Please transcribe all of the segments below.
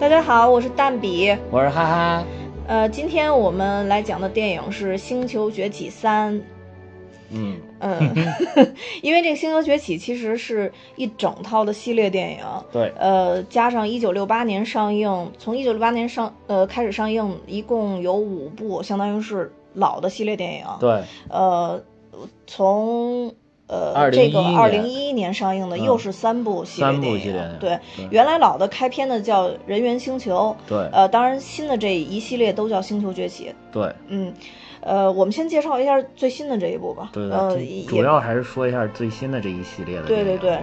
大家好，我是蛋比，我是哈哈。呃，今天我们来讲的电影是《星球崛起三》。嗯嗯，因为这个《星球崛起》其实是一整套的系列电影。对。呃，加上一九六八年上映，从一九六八年上呃开始上映，一共有五部，相当于是老的系列电影。对。呃，从。呃，这个二零一一年上映的又是三部系列电影，对，原来老的开篇的叫《人猿星球》，对，呃，当然新的这一系列都叫《星球崛起》，对，嗯，呃，我们先介绍一下最新的这一部吧，对，呃，主要还是说一下最新的这一系列的，对对对，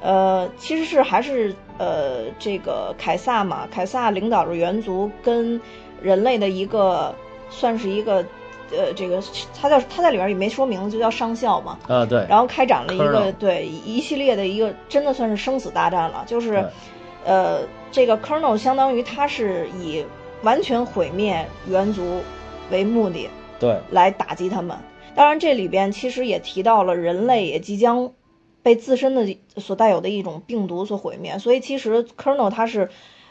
呃，其实是还是呃这个凯撒嘛，凯撒领导着猿族跟人类的一个算是一个。呃，这个他叫他在里边也没说名字，就叫上校嘛。啊，对。然后开展了一个对一系列的一个，真的算是生死大战了。就是，呃，这个 Colonel 相当于他是以完全毁灭猿族为目的，对，来打击他们。当然，这里边其实也提到了人类也即将被自身的所带有的一种病毒所毁灭。所以，其实 Colonel 他是。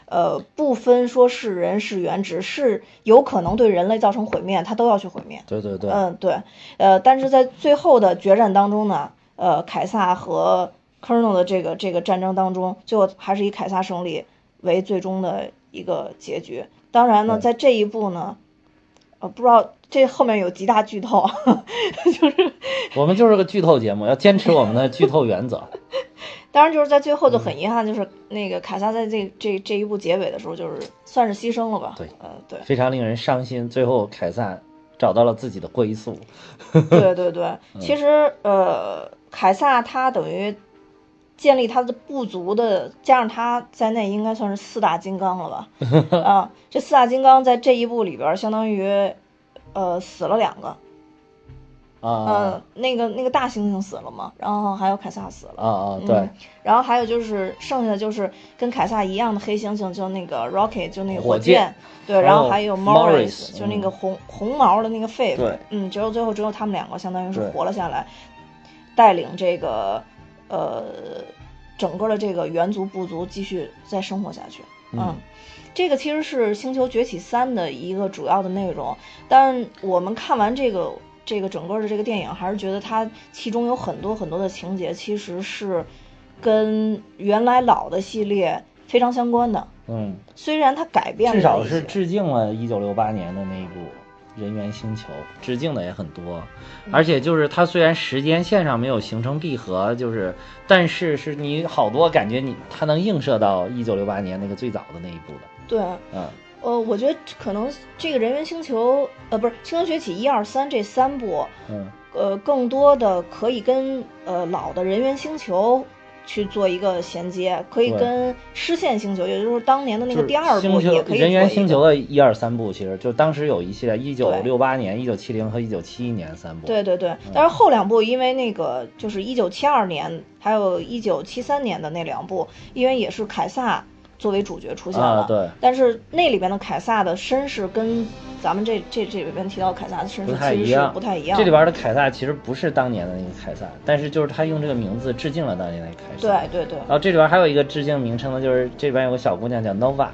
呃，不分说是人是猿，只是有可能对人类造成毁灭，他都要去毁灭。对对对，嗯对，呃，但是在最后的决战当中呢，呃，凯撒和 Colonel 的这个这个战争当中，最后还是以凯撒胜利为最终的一个结局。当然呢，在这一步呢，呃，不知道这后面有极大剧透，就是我们就是个剧透节目，要坚持我们的剧透原则。当然，就是在最后就很遗憾，就是那个凯撒在这这这一部结尾的时候，就是算是牺牲了吧？对，呃，对，非常令人伤心。最后，凯撒找到了自己的归宿。对对对，其实呃，凯撒他等于建立他的部族的，加上他在内，应该算是四大金刚了吧？啊，这四大金刚在这一部里边，相当于呃死了两个。啊，那个那个大猩猩死了嘛，然后还有凯撒死了。啊啊，对。然后还有就是剩下的就是跟凯撒一样的黑猩猩，就那个 Rocket，就那个火箭。对，然后还有 Morris，就那个红红毛的那个狒狒。对，嗯，只有最后只有他们两个相当于是活了下来，带领这个呃整个的这个猿族部族继续再生活下去。嗯，这个其实是《星球崛起三》的一个主要的内容，但我们看完这个。这个整个的这个电影，还是觉得它其中有很多很多的情节，其实是跟原来老的系列非常相关的。嗯，虽然它改变了，至少是致敬了一九六八年的那一部《人猿星球》，致敬的也很多。而且就是它虽然时间线上没有形成闭合，就是但是是你好多感觉你它能映射到一九六八年那个最早的那一部的。对，嗯。呃，我觉得可能这个人猿星球，呃，不是星球崛起一二三这三部，嗯，呃，更多的可以跟呃老的人猿星球去做一个衔接，可以跟失陷星球，也就是当年的那个第二部也可以。人猿星球的一二三部，其实就当时有一系列，一九六八年、一九七零和一九七一年三部。对对对，但是后两部因为那个就是一九七二年还有一九七三年的那两部，因为也是凯撒。作为主角出现了，对，但是那里边的凯撒的身世跟咱们这这这里边提到凯撒的身世其实是不太一样。这里边的凯撒其实不是当年的那个凯撒，但是就是他用这个名字致敬了当年的凯撒。对对对。然后这里边还有一个致敬名称呢，就是这边有个小姑娘叫 Nova。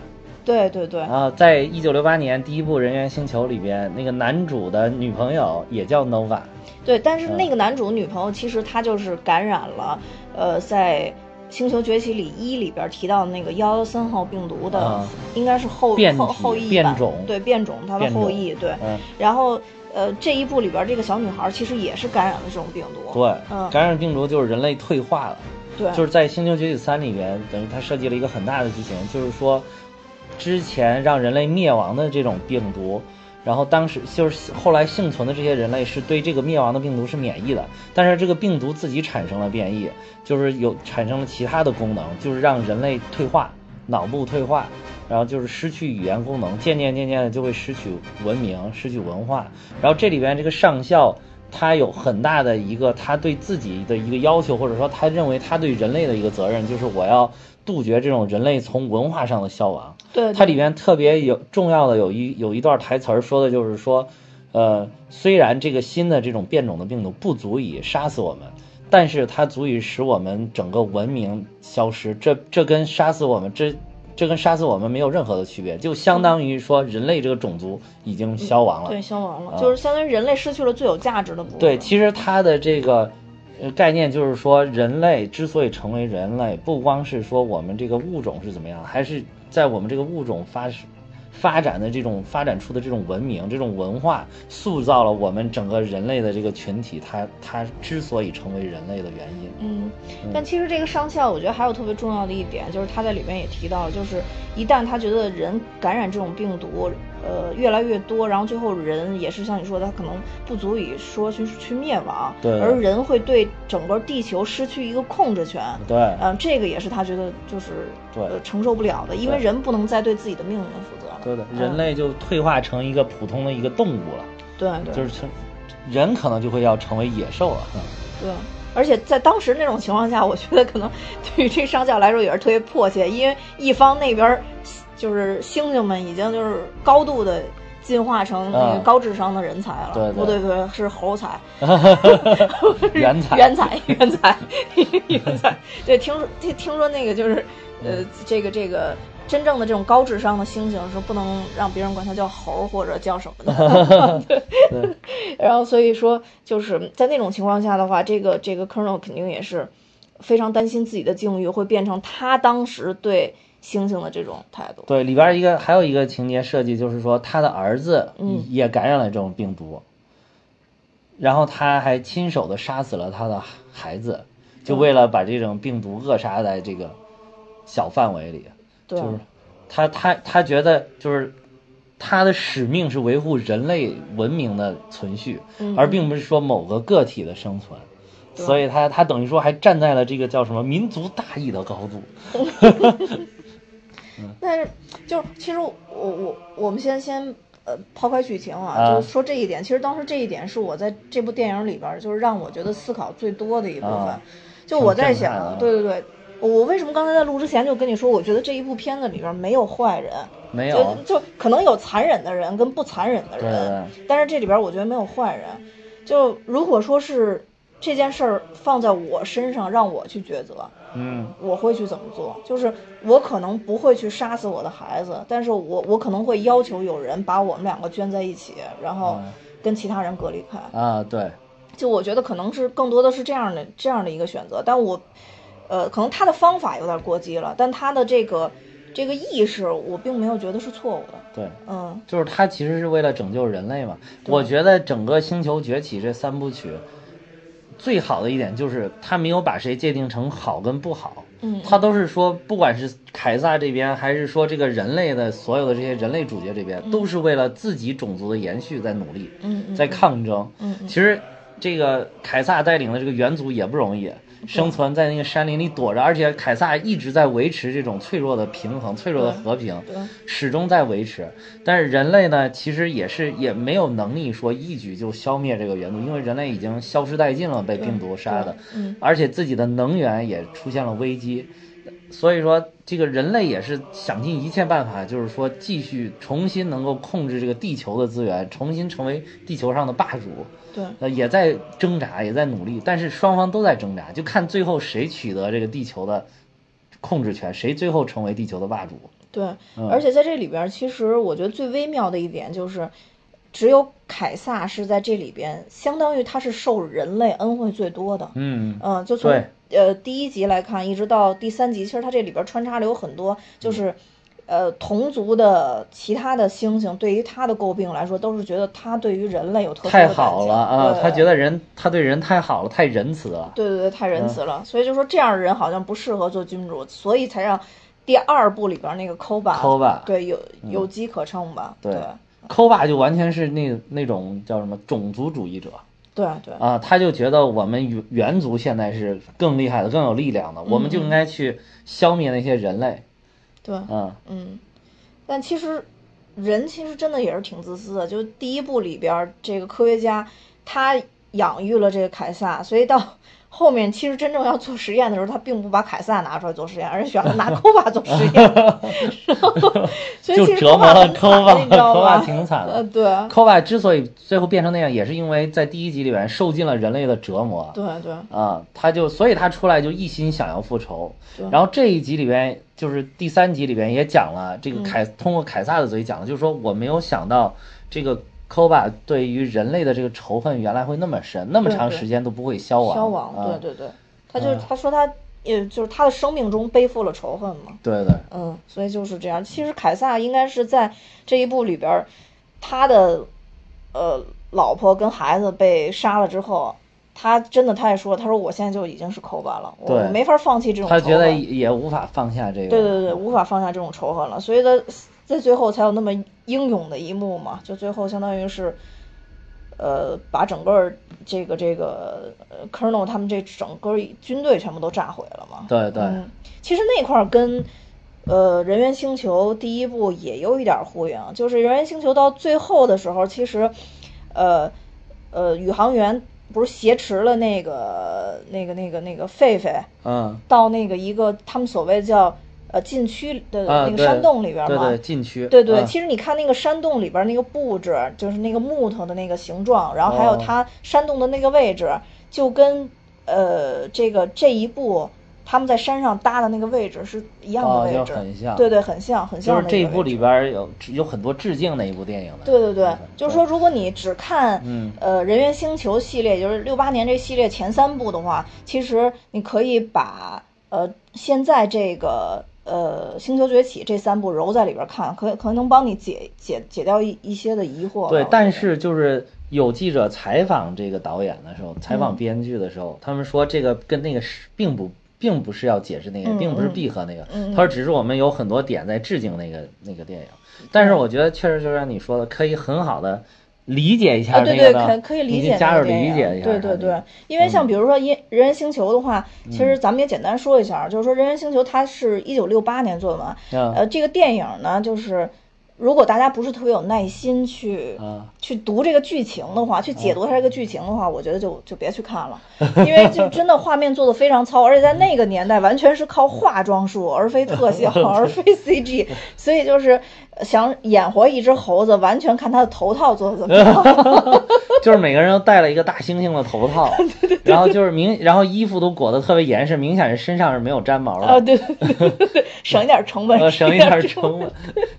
对对对。然后在一九六八年第一部《人猿星球》里边，那个男主的女朋友也叫 Nova。对，但是那个男主女朋友其实他就是感染了，呃，在。《星球崛起》里一里边提到的那个幺幺三号病毒的，应该是后后后裔变种，对变种它的后裔，对。然后呃这一部里边这个小女孩其实也是感染了这种病毒，对，感染病毒就是人类退化了，对，就是在《星球崛起三》里边，等于它设计了一个很大的剧情，就是说之前让人类灭亡的这种病毒。然后当时就是后来幸存的这些人类是对这个灭亡的病毒是免疫的，但是这个病毒自己产生了变异，就是有产生了其他的功能，就是让人类退化，脑部退化，然后就是失去语言功能，渐渐渐渐的就会失去文明，失去文化。然后这里边这个上校他有很大的一个他对自己的一个要求，或者说他认为他对人类的一个责任，就是我要。杜绝这种人类从文化上的消亡。对，它里面特别有重要的有一有一段台词儿说的就是说，呃，虽然这个新的这种变种的病毒不足以杀死我们，但是它足以使我们整个文明消失。这这跟杀死我们这这跟杀死我们没有任何的区别，就相当于说人类这个种族已经消亡了。对，消亡了，就是相当于人类失去了最有价值的部分。对，其实它的这个呃概念就是说，人类之所以成为人类，不光是说我们这个物种是怎么样，还是在我们这个物种发发展的这种发展出的这种文明、这种文化，塑造了我们整个人类的这个群体，它它之所以成为人类的原因。嗯，但其实这个上校，我觉得还有特别重要的一点，就是他在里面也提到，就是一旦他觉得人感染这种病毒。呃，越来越多，然后最后人也是像你说的，他可能不足以说去去灭亡，对，而人会对整个地球失去一个控制权，对，嗯，这个也是他觉得就是对。承受不了的，因为人不能再对自己的命运负责。了，对的，人类就退化成一个普通的一个动物了，对对，就是成人可能就会要成为野兽了，对，而且在当时那种情况下，我觉得可能对于这上校来说也是特别迫切，因为一方那边。就是猩猩们已经就是高度的进化成那个高智商的人才了，对不对？对，是猴才，原才，原才，原才，原才。对，听说听听说那个就是呃，这个这个真正的这种高智商的猩猩是不能让别人管它叫猴或者叫什么的。对，然后所以说就是在那种情况下的话，这个这个 Colonel 肯定也是非常担心自己的境遇会变成他当时对。猩猩的这种态度，对里边一个还有一个情节设计，就是说他的儿子也感染了这种病毒，然后他还亲手的杀死了他的孩子，就为了把这种病毒扼杀在这个小范围里。就是他他他觉得就是他的使命是维护人类文明的存续，而并不是说某个个体的生存，所以他他等于说还站在了这个叫什么民族大义的高度。但是，就是其实我我我们先先呃抛开剧情啊，就说这一点。其实当时这一点是我在这部电影里边，就是让我觉得思考最多的一部分。就我在想，对对对，我为什么刚才在录之前就跟你说，我觉得这一部片子里边没有坏人，没有，就可能有残忍的人跟不残忍的人，但是这里边我觉得没有坏人。就如果说是这件事儿放在我身上，让我去抉择。嗯，我会去怎么做？就是我可能不会去杀死我的孩子，但是我我可能会要求有人把我们两个圈在一起，然后跟其他人隔离开。啊，对。就我觉得可能是更多的是这样的这样的一个选择，但我，呃，可能他的方法有点过激了，但他的这个这个意识，我并没有觉得是错误的。对，嗯，就是他其实是为了拯救人类嘛。我觉得整个《星球崛起》这三部曲。最好的一点就是他没有把谁界定成好跟不好，嗯，他都是说，不管是凯撒这边，还是说这个人类的所有的这些人类主角这边，都是为了自己种族的延续在努力，嗯，在抗争，嗯，其实这个凯撒带领的这个猿族也不容易。生存在那个山林里躲着，而且凯撒一直在维持这种脆弱的平衡、脆弱的和平，始终在维持。但是人类呢，其实也是也没有能力说一举就消灭这个元素，因为人类已经消失殆尽了，被病毒杀的，而且自己的能源也出现了危机。所以说，这个人类也是想尽一切办法，就是说继续重新能够控制这个地球的资源，重新成为地球上的霸主。对，呃，也在挣扎，也在努力，但是双方都在挣扎，就看最后谁取得这个地球的控制权，谁最后成为地球的霸主。对，而且在这里边，其实我觉得最微妙的一点就是，只有凯撒是在这里边，相当于他是受人类恩惠最多的。嗯嗯，就从呃第一集来看，一直到第三集，其实他这里边穿插了有很多，就是。呃，同族的其他的猩猩对于他的诟病来说，都是觉得他对于人类有特殊的太好了啊！他觉得人，他对人太好了，太仁慈了。对对对，太仁慈了。所以就说这样的人好像不适合做君主，所以才让第二部里边那个抠爸，抠爸对有有机可乘吧？对，抠爸就完全是那那种叫什么种族主义者。对对啊，他就觉得我们猿猿族现在是更厉害的、更有力量的，我们就应该去消灭那些人类。对，嗯嗯，但其实人其实真的也是挺自私的。就第一部里边，这个科学家他养育了这个凯撒，所以到后面其实真正要做实验的时候，他并不把凯撒拿出来做实验，而是选择拿科巴做实验。就折磨了科瓦，科瓦挺惨的。呃，对，科瓦之所以最后变成那样，也是因为在第一集里面受尽了人类的折磨。对对。啊，他就所以他出来就一心想要复仇。然后这一集里边，就是第三集里边也讲了这个凯通过凯撒的嘴讲了，就是说我没有想到这个科瓦对于人类的这个仇恨原来会那么深，那么长时间都不会消亡。消亡，对对对。他就他说他。也就是他的生命中背负了仇恨嘛，对对，嗯，所以就是这样。其实凯撒应该是在这一部里边，他的呃老婆跟孩子被杀了之后，他真的他也说，他说我现在就已经是抠巴了，我没法放弃这种。他觉得也无法放下这个。对对对，无法放下这种仇恨了，所以他在最后才有那么英勇的一幕嘛，就最后相当于是。呃，把整个这个这个呃，Colonel 他们这整个军队全部都炸毁了嘛？对对。其实那块儿跟呃《人猿星球》第一部也有一点呼应，就是《人猿星球》到最后的时候，其实呃呃，宇航员不是挟持了那个那个那个那个狒狒，嗯，到那个一个他们所谓叫。呃，禁区的那个山洞里边嘛，对对，禁区，对对。其实你看那个山洞里边那个布置，就是那个木头的那个形状，然后还有它山洞的那个位置，就跟呃这个这一部他们在山上搭的那个位置是一样的位置，很像，对对，很像，很像。就是这一部里边有有很多致敬那一部电影的。对对对，就是说，如果你只看呃人猿星球系列，就是六八年这系列前三部的话，其实你可以把呃现在这个。呃，星球崛起这三部揉在里边看，可可能能帮你解解解掉一一些的疑惑。对，但是就是有记者采访这个导演的时候，采访编剧的时候，他们说这个跟那个是并不并不是要解释那个，并不是闭合那个。他说只是我们有很多点在致敬那个那个电影，但是我觉得确实就像你说的，可以很好的。理解一下对对，可可以理解加入理解一下。对对对，因为像比如说《人人猿星球》的话，其实咱们也简单说一下，就是说《人人星球》它是一九六八年做的嘛，呃，这个电影呢，就是。如果大家不是特别有耐心去去读这个剧情的话，去解读它这个剧情的话，我觉得就就别去看了，因为就真的画面做的非常糙，而且在那个年代完全是靠化妆术，而非特效，而非 CG，所以就是想演活一只猴子，完全看他的头套做的怎么样。就是每个人都戴了一个大猩猩的头套，然后就是明，然后衣服都裹得特别严实，明显是身上是没有粘毛的。啊，对对对，省一点成本，省一点成本，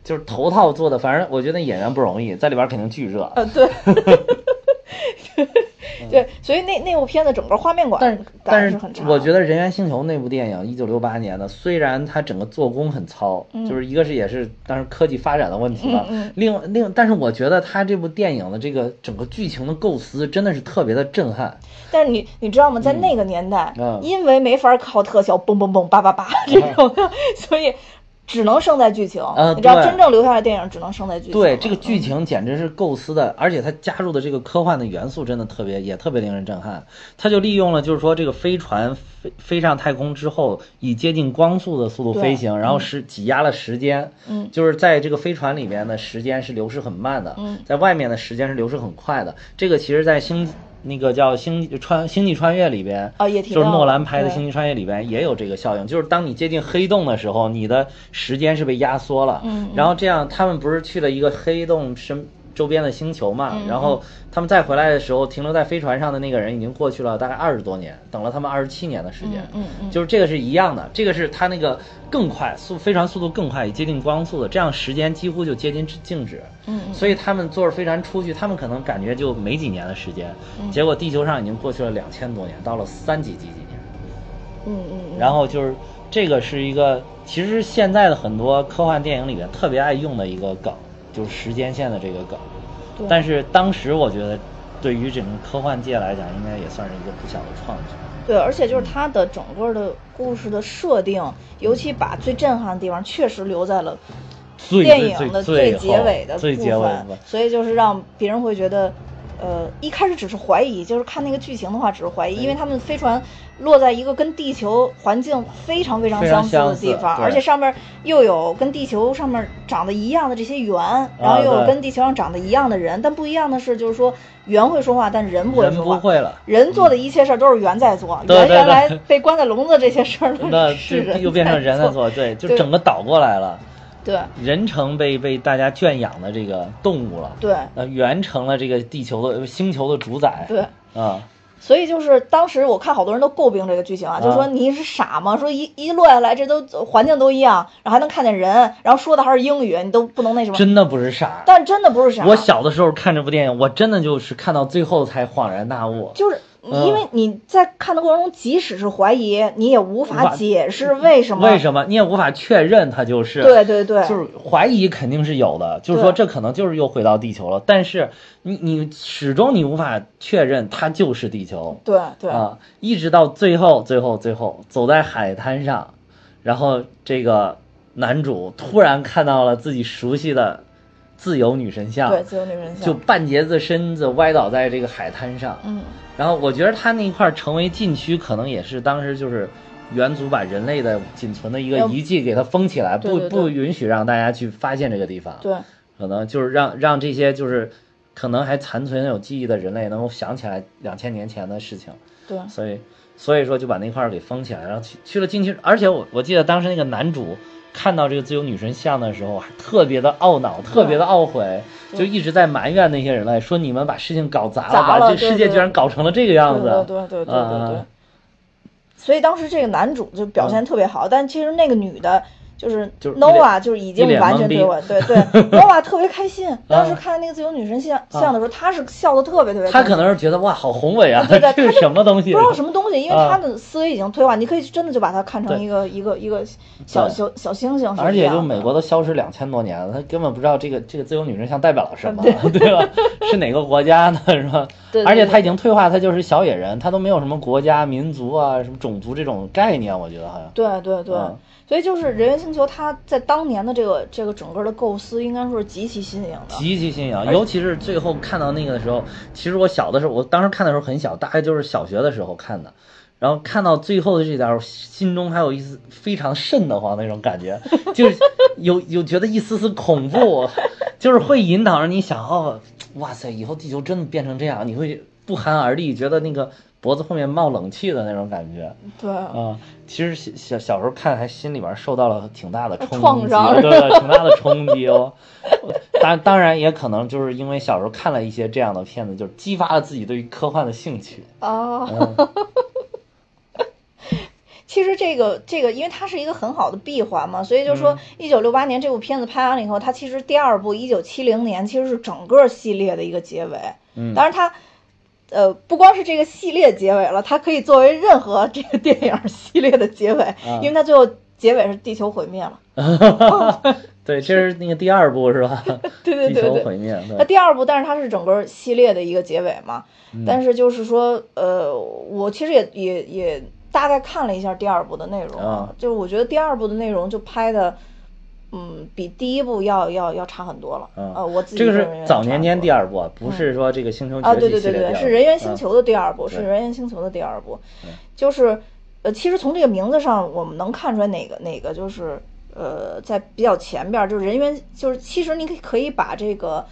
就是头套。做的，反正我觉得演员不容易，在里边肯定巨热。呃，对，对，所以那那部片子整个画面感，但是但是很我觉得《人猿星球》那部电影一九六八年的，虽然它整个做工很糙，就是一个是也是当时科技发展的问题吧。另另，但是我觉得它这部电影的这个整个剧情的构思真的是特别的震撼。但是你你知道吗？在那个年代，因为没法靠特效，嘣嘣嘣，叭叭叭这种，所以。只能胜在剧情，你知道，真正留下来电影只能胜在剧情。对，这个剧情简直是构思的，而且它加入的这个科幻的元素真的特别，也特别令人震撼。它就利用了，就是说这个飞船飞飞上太空之后，以接近光速的速度飞行，然后是挤压了时间，嗯，就是在这个飞船里面的时间是流逝很慢的，嗯，在外面的时间是流逝很快的。这个其实，在星。那个叫《星穿星际穿越》里边，啊，也就是诺兰拍的《星际穿越》里边也有这个效应，就是当你接近黑洞的时候，你的时间是被压缩了，嗯，然后这样他们不是去了一个黑洞身。周边的星球嘛，然后他们再回来的时候，停留在飞船上的那个人已经过去了大概二十多年，等了他们二十七年的时间。嗯嗯，就是这个是一样的，这个是他那个更快速，飞船速度更快，接近光速的，这样时间几乎就接近静止。嗯所以他们坐着飞船出去，他们可能感觉就没几年的时间，结果地球上已经过去了两千多年，到了三几几几年。嗯嗯。然后就是这个是一个，其实现在的很多科幻电影里面特别爱用的一个梗。就是时间线的这个梗，但是当时我觉得，对于整个科幻界来讲，应该也算是一个不小的创举。对，而且就是它的整个的故事的设定，尤其把最震撼的地方确实留在了电影的最结尾的部分，所以就是让别人会觉得。呃，一开始只是怀疑，就是看那个剧情的话，只是怀疑，因为他们飞船落在一个跟地球环境非常非常相似的地方，而且上面又有跟地球上面长得一样的这些猿，然后又有跟地球上长得一样的人，但不一样的是，就是说猿会说话，但人不会说话。不会了。人做的一切事儿都是猿在做，圆原来被关在笼子这些事儿是又变成人在做，对，就整个倒过来了。对，人成被被大家圈养的这个动物了，对，呃，猿成了这个地球的星球的主宰，对，啊。所以就是当时我看好多人都诟病这个剧情啊，就说你是傻吗？说一一落下来，这都环境都一样，然后还能看见人，然后说的还是英语，你都不能那什么？真的不是傻，但真的不是傻。我小的时候看这部电影，我真的就是看到最后才恍然大悟，就是。因为你在看的过程中，即使是怀疑，你也无法解释为什么。为什么你也无法确认它就是？对对对，就是怀疑肯定是有的，就是说这可能就是又回到地球了。但是你你始终你无法确认它就是地球。对对啊，一直到最后最后最后走在海滩上，然后这个男主突然看到了自己熟悉的自由女神像，对自由女神像，就半截子身子歪倒在这个海滩上。嗯。然后我觉得他那一块成为禁区，可能也是当时就是猿族把人类的仅存的一个遗迹给它封起来，不不允许让大家去发现这个地方。对，可能就是让让这些就是可能还残存有记忆的人类能够想起来两千年前的事情。对，所以所以说就把那块给封起来，然后去去了禁区。而且我我记得当时那个男主。看到这个自由女神像的时候，还特别的懊恼，特别的懊悔，就一直在埋怨那些人类，说你们把事情搞砸了，把这世界居然搞成了这个样子。对对对对对对。所以当时这个男主就表现特别好，但其实那个女的。就是 Nova 就是已经完全对我对 对 Nova 特别开心。当时看那个自由女神像像的时候，他是笑的特别特别。他可能是觉得哇，好宏伟啊！对 对，这是什么东西？不知道什么东西，因为他的思维已经退化。你可以真的就把它看成一个一个一个小小小星星。而且就美国都消失两千多年了，他根本不知道这个这个自由女神像代表了什么，对吧？是哪个国家呢？是吧？对。而且他已经退化，他就是小野人，他都没有什么国家、民族啊、什么种族这种概念，我觉得好像。对对对。所以就是《人猿星球》，它在当年的这个这个整个的构思，应该说是极其新颖的。极其新颖，尤其是最后看到那个的时候，其实我小的时候，我当时看的时候很小，大概就是小学的时候看的。然后看到最后的这点，心中还有一丝非常瘆得慌那种感觉，就是 有有觉得一丝丝恐怖，就是会引导着你想，哦，哇塞，以后地球真的变成这样，你会不寒而栗，觉得那个。脖子后面冒冷气的那种感觉，对啊，其实小小时候看还心里边受到了挺大的冲击，对，挺大的冲击哦。当当然也可能就是因为小时候看了一些这样的片子，就是激发了自己对于科幻的兴趣啊。其实这个这个，因为它是一个很好的闭环嘛，所以就说一九六八年这部片子拍完了以后，它其实第二部一九七零年其实是整个系列的一个结尾。嗯，当然它。呃，不光是这个系列结尾了，它可以作为任何这个电影系列的结尾，因为它最后结尾是地球毁灭了。对，这是那个第二部是吧？对对对对。地球毁灭。那第二部，但是它是整个系列的一个结尾嘛？但是就是说，呃，我其实也也也大概看了一下第二部的内容，啊就是我觉得第二部的内容就拍的。嗯，比第一部要要要差很多了。呃，我自己这个是早年间第二部，不是说这个星球啊，对对对对，是人猿星球的第二部，是人猿星球的第二部。就是呃，其实从这个名字上，我们能看出来哪个哪个就是呃，在比较前边，就是人猿，就是其实你可以可以把这个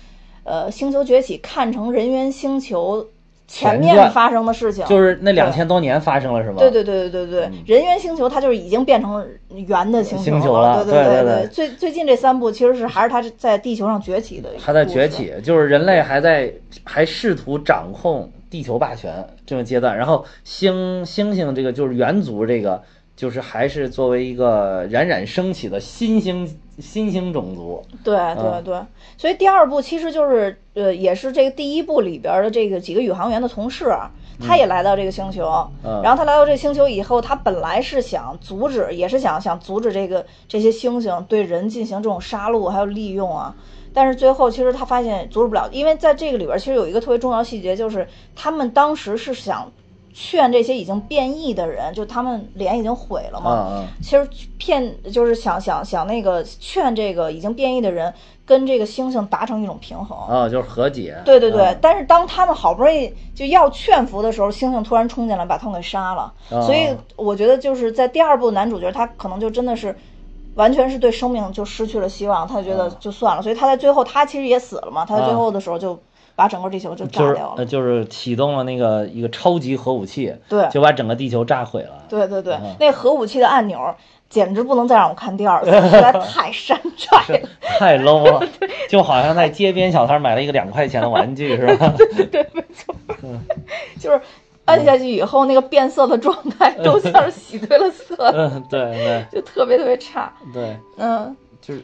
呃星球崛起看成人猿星球。前面发生的事情就是那两千多年发生了，是吗？对对对对对对，人猿星球它就是已经变成圆的星球了。对对对对，最最近这三部其实是还是它在地球上崛起的。还在崛起，就是人类还在还试图掌控地球霸权这个阶段，然后星星星这个就是猿族这个。就是还是作为一个冉冉升起的新兴新兴种族，对对对，所以第二部其实就是呃，也是这个第一部里边的这个几个宇航员的同事，他也来到这个星球，然后他来到这个星球以后，他本来是想阻止，也是想想阻止这个这些猩猩对人进行这种杀戮还有利用啊，但是最后其实他发现阻止不了，因为在这个里边其实有一个特别重要细节，就是他们当时是想。劝这些已经变异的人，就他们脸已经毁了嘛。其实骗就是想想想那个劝这个已经变异的人跟这个猩猩达成一种平衡啊，就是和解。对对对，但是当他们好不容易就要劝服的时候，猩猩突然冲进来把他们给杀了。所以我觉得就是在第二部男主角他可能就真的是完全是对生命就失去了希望，他觉得就算了。所以他在最后他其实也死了嘛，他在最后的时候就。把整个地球就炸掉了，就是启动了那个一个超级核武器，对，就把整个地球炸毁了。对对对，那核武器的按钮简直不能再让我看第二次，实在太山寨了，太 low 了，就好像在街边小摊买了一个两块钱的玩具，是吧？对对，没错，就是按下去以后，那个变色的状态都像是洗对了色，嗯，对对，就特别特别差，对，嗯，就是，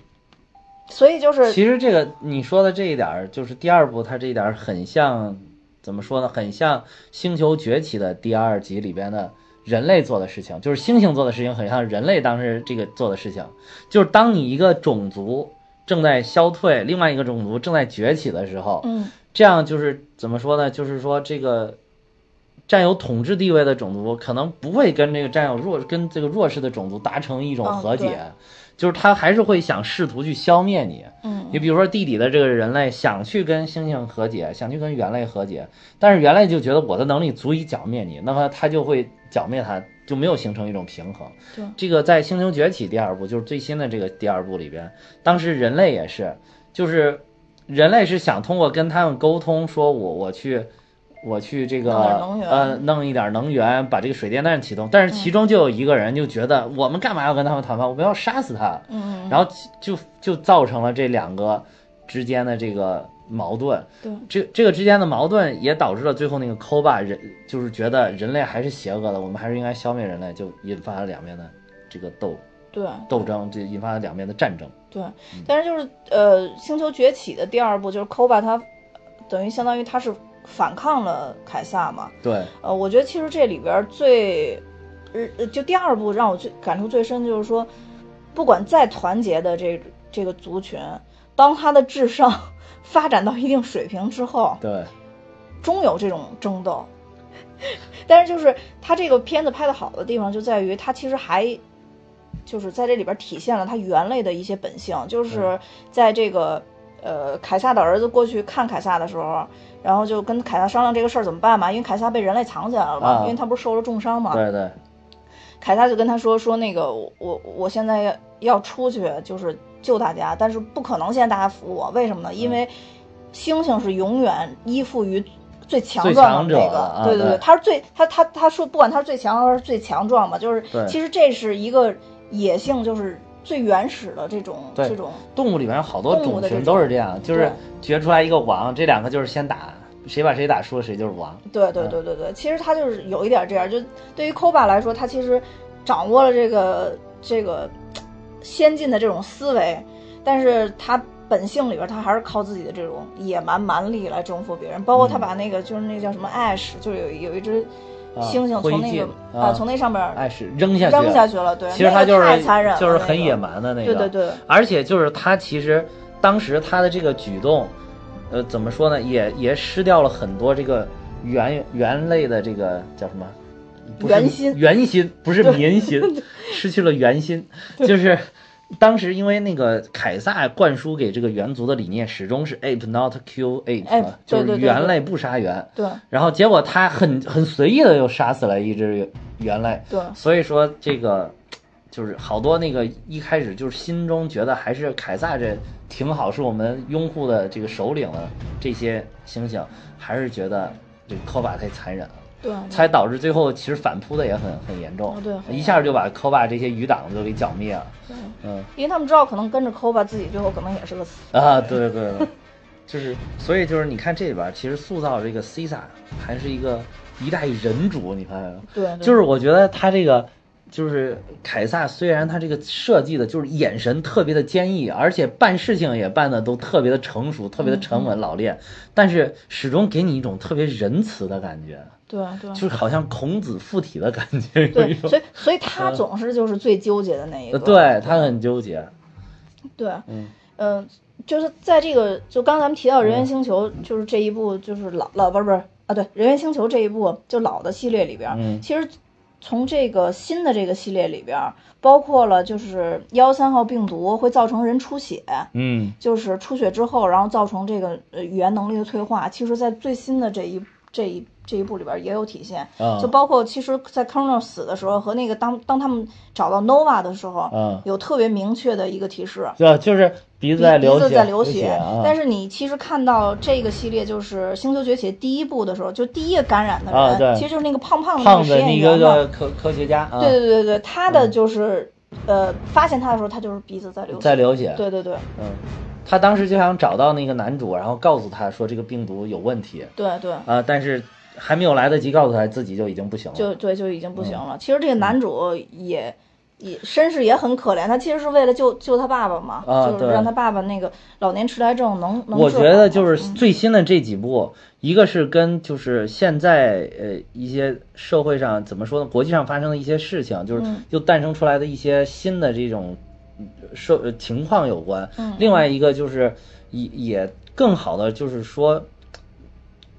所以就是，其实这个你说的这一点，就是第二部它这一点很像，怎么说呢？很像《星球崛起》的第二集里边的。人类做的事情，就是猩猩做的事情，很像人类当时这个做的事情。就是当你一个种族正在消退，另外一个种族正在崛起的时候，嗯，这样就是怎么说呢？就是说这个占有统治地位的种族可能不会跟这个占有弱跟这个弱势的种族达成一种和解。就是他还是会想试图去消灭你，嗯，你比如说地底的这个人类想去跟猩猩和解，想去跟猿类和解，但是猿类就觉得我的能力足以剿灭你，那么他就会剿灭他，就没有形成一种平衡。对，这个在《星球崛起》第二部，就是最新的这个第二部里边，当时人类也是，就是人类是想通过跟他们沟通，说我我去。我去这个呃，弄一点能源，把这个水电站启动。但是其中就有一个人就觉得，我们干嘛要跟他们谈判？我们要杀死他。嗯，然后就就造成了这两个之间的这个矛盾。对，这这个之间的矛盾也导致了最后那个 Koba 人就是觉得人类还是邪恶的，我们还是应该消灭人类，就引发了两边的这个斗对斗争，就引发了两边的战争。对，但是就是呃，星球崛起的第二部就是 Koba 他等于相当于他是。反抗了凯撒嘛？对，呃，我觉得其实这里边最，呃，就第二部让我最感触最深，就是说，不管再团结的这这个族群，当他的智商 发展到一定水平之后，对，终有这种争斗。但是就是他这个片子拍的好的地方就在于，他其实还就是在这里边体现了他猿类的一些本性，就是在这个呃凯撒的儿子过去看凯撒的时候。然后就跟凯撒商量这个事儿怎么办嘛，因为凯撒被人类藏起来了嘛，因为他不是受了重伤嘛。对对。凯撒就跟他说说那个我我现在要要出去就是救大家，但是不可能现在大家服我，为什么呢？因为猩猩是永远依附于最强壮的那个，对对对，他是最他他他说不管他是最强还是最强壮嘛，就是其实这是一个野性，就是。最原始的这种这种动物里面有好多种群都是这样，就是决出来一个王，这两个就是先打，谁把谁打输了谁就是王。对对对对对，其实他就是有一点这样，就对于 Koba 来说，他其实掌握了这个这个先进的这种思维，但是他本性里边他还是靠自己的这种野蛮蛮力来征服别人，包括他把那个就是那叫什么 Ash，就是有有一只。猩猩从那个啊，从那上边哎是扔下去扔下去了，对，其实他就是太残忍了，就是很野蛮的那个，对对对，而且就是他其实当时他的这个举动，呃，怎么说呢，也也失掉了很多这个猿猿类的这个叫什么？原心，原心不是民心，失去了原心，就是。当时因为那个凯撒灌输给这个猿族的理念始终是 ape not kill ape，就是猿类不杀猿。对。然后结果他很很随意的又杀死了一只猿类。对。所以说这个就是好多那个一开始就是心中觉得还是凯撒这挺好，是我们拥护的这个首领的这些猩猩，还是觉得这个科巴太残忍了。对，才导致最后其实反扑的也很很严重，对，一下就把 Koba 这些余党都给剿灭了。嗯，因为他们知道可能跟着 Koba 自己最后可能也是个死。啊，对对对，就是所以就是你看这里边其实塑造这个 Caesar 还是一个一代人主，你看，对，就是我觉得他这个。就是凯撒，虽然他这个设计的，就是眼神特别的坚毅，而且办事情也办的都特别的成熟，特别的沉稳老练，但是始终给你一种特别仁慈的感觉。对对，就是好像孔子附体的感觉。对，所以所以他总是就是最纠结的那一个。对他很纠结。对，嗯嗯，就是在这个就刚咱们提到《人猿星球》，就是这一部就是老老不是不是啊，对，《人猿星球》这一部就老的系列里边，其实。从这个新的这个系列里边，包括了就是幺三号病毒会造成人出血，嗯，就是出血之后，然后造成这个呃语言能力的退化。其实，在最新的这一这一这一部里边也有体现，就包括其实，在 Colonel 死的时候和那个当当他们找到 Nova 的时候，嗯，有特别明确的一个提示，对，就是。鼻子在流血，在流血。但是你其实看到这个系列，就是《星球崛起》第一部的时候，就第一个感染的人，其实就是那个胖胖的那个实验员嘛，科科学家。对对对对，他的就是呃，发现他的时候，他就是鼻子在流血在流血。对对对，嗯，他当时就想找到那个男主，然后告诉他说这个病毒有问题。对对。啊，但是还没有来得及告诉他，自己就已经不行了。就对，就已经不行了。其实这个男主也。也身世也很可怜，他其实是为了救救他爸爸嘛，就是让他爸爸那个老年痴呆症能能。我觉得就是最新的这几部，一个是跟就是现在呃一些社会上怎么说呢，国际上发生的一些事情，就是又诞生出来的一些新的这种社情况有关。另外一个就是也也更好的就是说，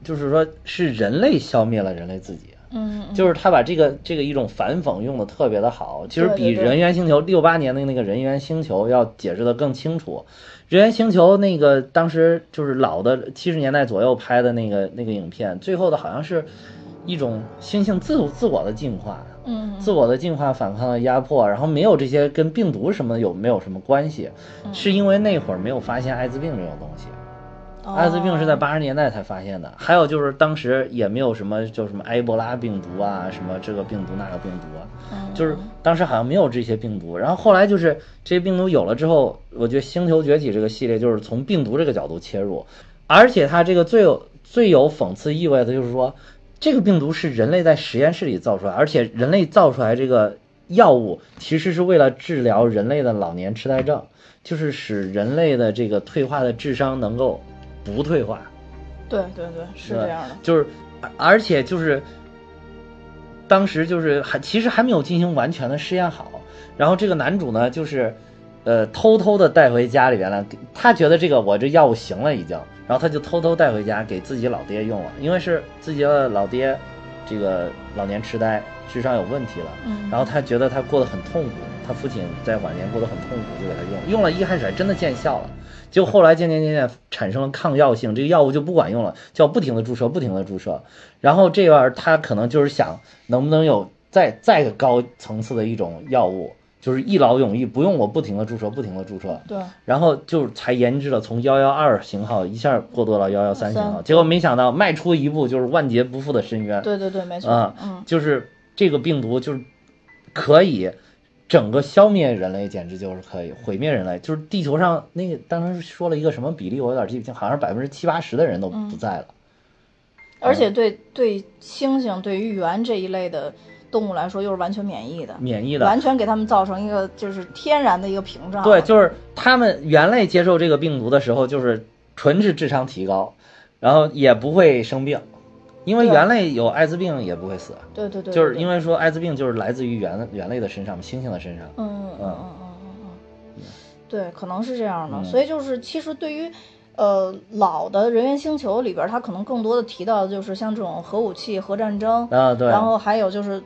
就是说是人类消灭了人类自己。嗯，就是他把这个这个一种反讽用的特别的好，其实比《人猿星球》六八年的那个《人猿星球》要解释的更清楚。《人猿星球》那个当时就是老的七十年代左右拍的那个那个影片，最后的好像是一种猩猩自自我的进化，嗯，自我的进化反抗了压迫，然后没有这些跟病毒什么有没有什么关系，是因为那会儿没有发现艾滋病这种东西。艾滋病是在八十年代才发现的，还有就是当时也没有什么叫什么埃博拉病毒啊，什么这个病毒那个病毒啊，就是当时好像没有这些病毒。然后后来就是这些病毒有了之后，我觉得《星球崛起》这个系列就是从病毒这个角度切入，而且它这个最有最有讽刺意味的就是说，这个病毒是人类在实验室里造出来，而且人类造出来这个药物其实是为了治疗人类的老年痴呆症，就是使人类的这个退化的智商能够。不退化，对对对，是这样的，就是，而且就是，当时就是还其实还没有进行完全的试验好，然后这个男主呢，就是，呃，偷偷的带回家里边了，他觉得这个我这药物行了已经，然后他就偷偷带回家给自己老爹用了，因为是自己的老爹，这个老年痴呆，智商有问题了，嗯，然后他觉得他过得很痛苦，他父亲在晚年过得很痛苦，就给他用，用了一开始还真的见效了。就后来渐渐渐渐产生了抗药性，这个药物就不管用了，就要不停的注射，不停的注射。然后这玩意儿他可能就是想能不能有再再高层次的一种药物，就是一劳永逸，不用我不停的注射，不停的注射。对。然后就才研制了从幺幺二型号一下过渡到幺幺三型号，结果没想到迈出一步就是万劫不复的深渊。对对对，没错。嗯，就是这个病毒就是可以。整个消灭人类简直就是可以毁灭人类，就是地球上那个当时说了一个什么比例，我有点记不清，好像是百分之七八十的人都不在了。而且对对猩猩、对于猿这一类的动物来说，又是完全免疫的，免疫的，完全给他们造成一个就是天然的一个屏障。对，就是他们猿类接受这个病毒的时候，就是纯是智商提高，然后也不会生病。因为猿类有艾滋病也不会死，对对对，就是因为说艾滋病就是来自于猿猿类的身上，猩猩的身上。嗯嗯嗯嗯嗯嗯，对，可能是这样的。所以就是其实对于，呃，老的人猿星球里边，它可能更多的提到的就是像这种核武器、核战争啊，对。然后还有就是，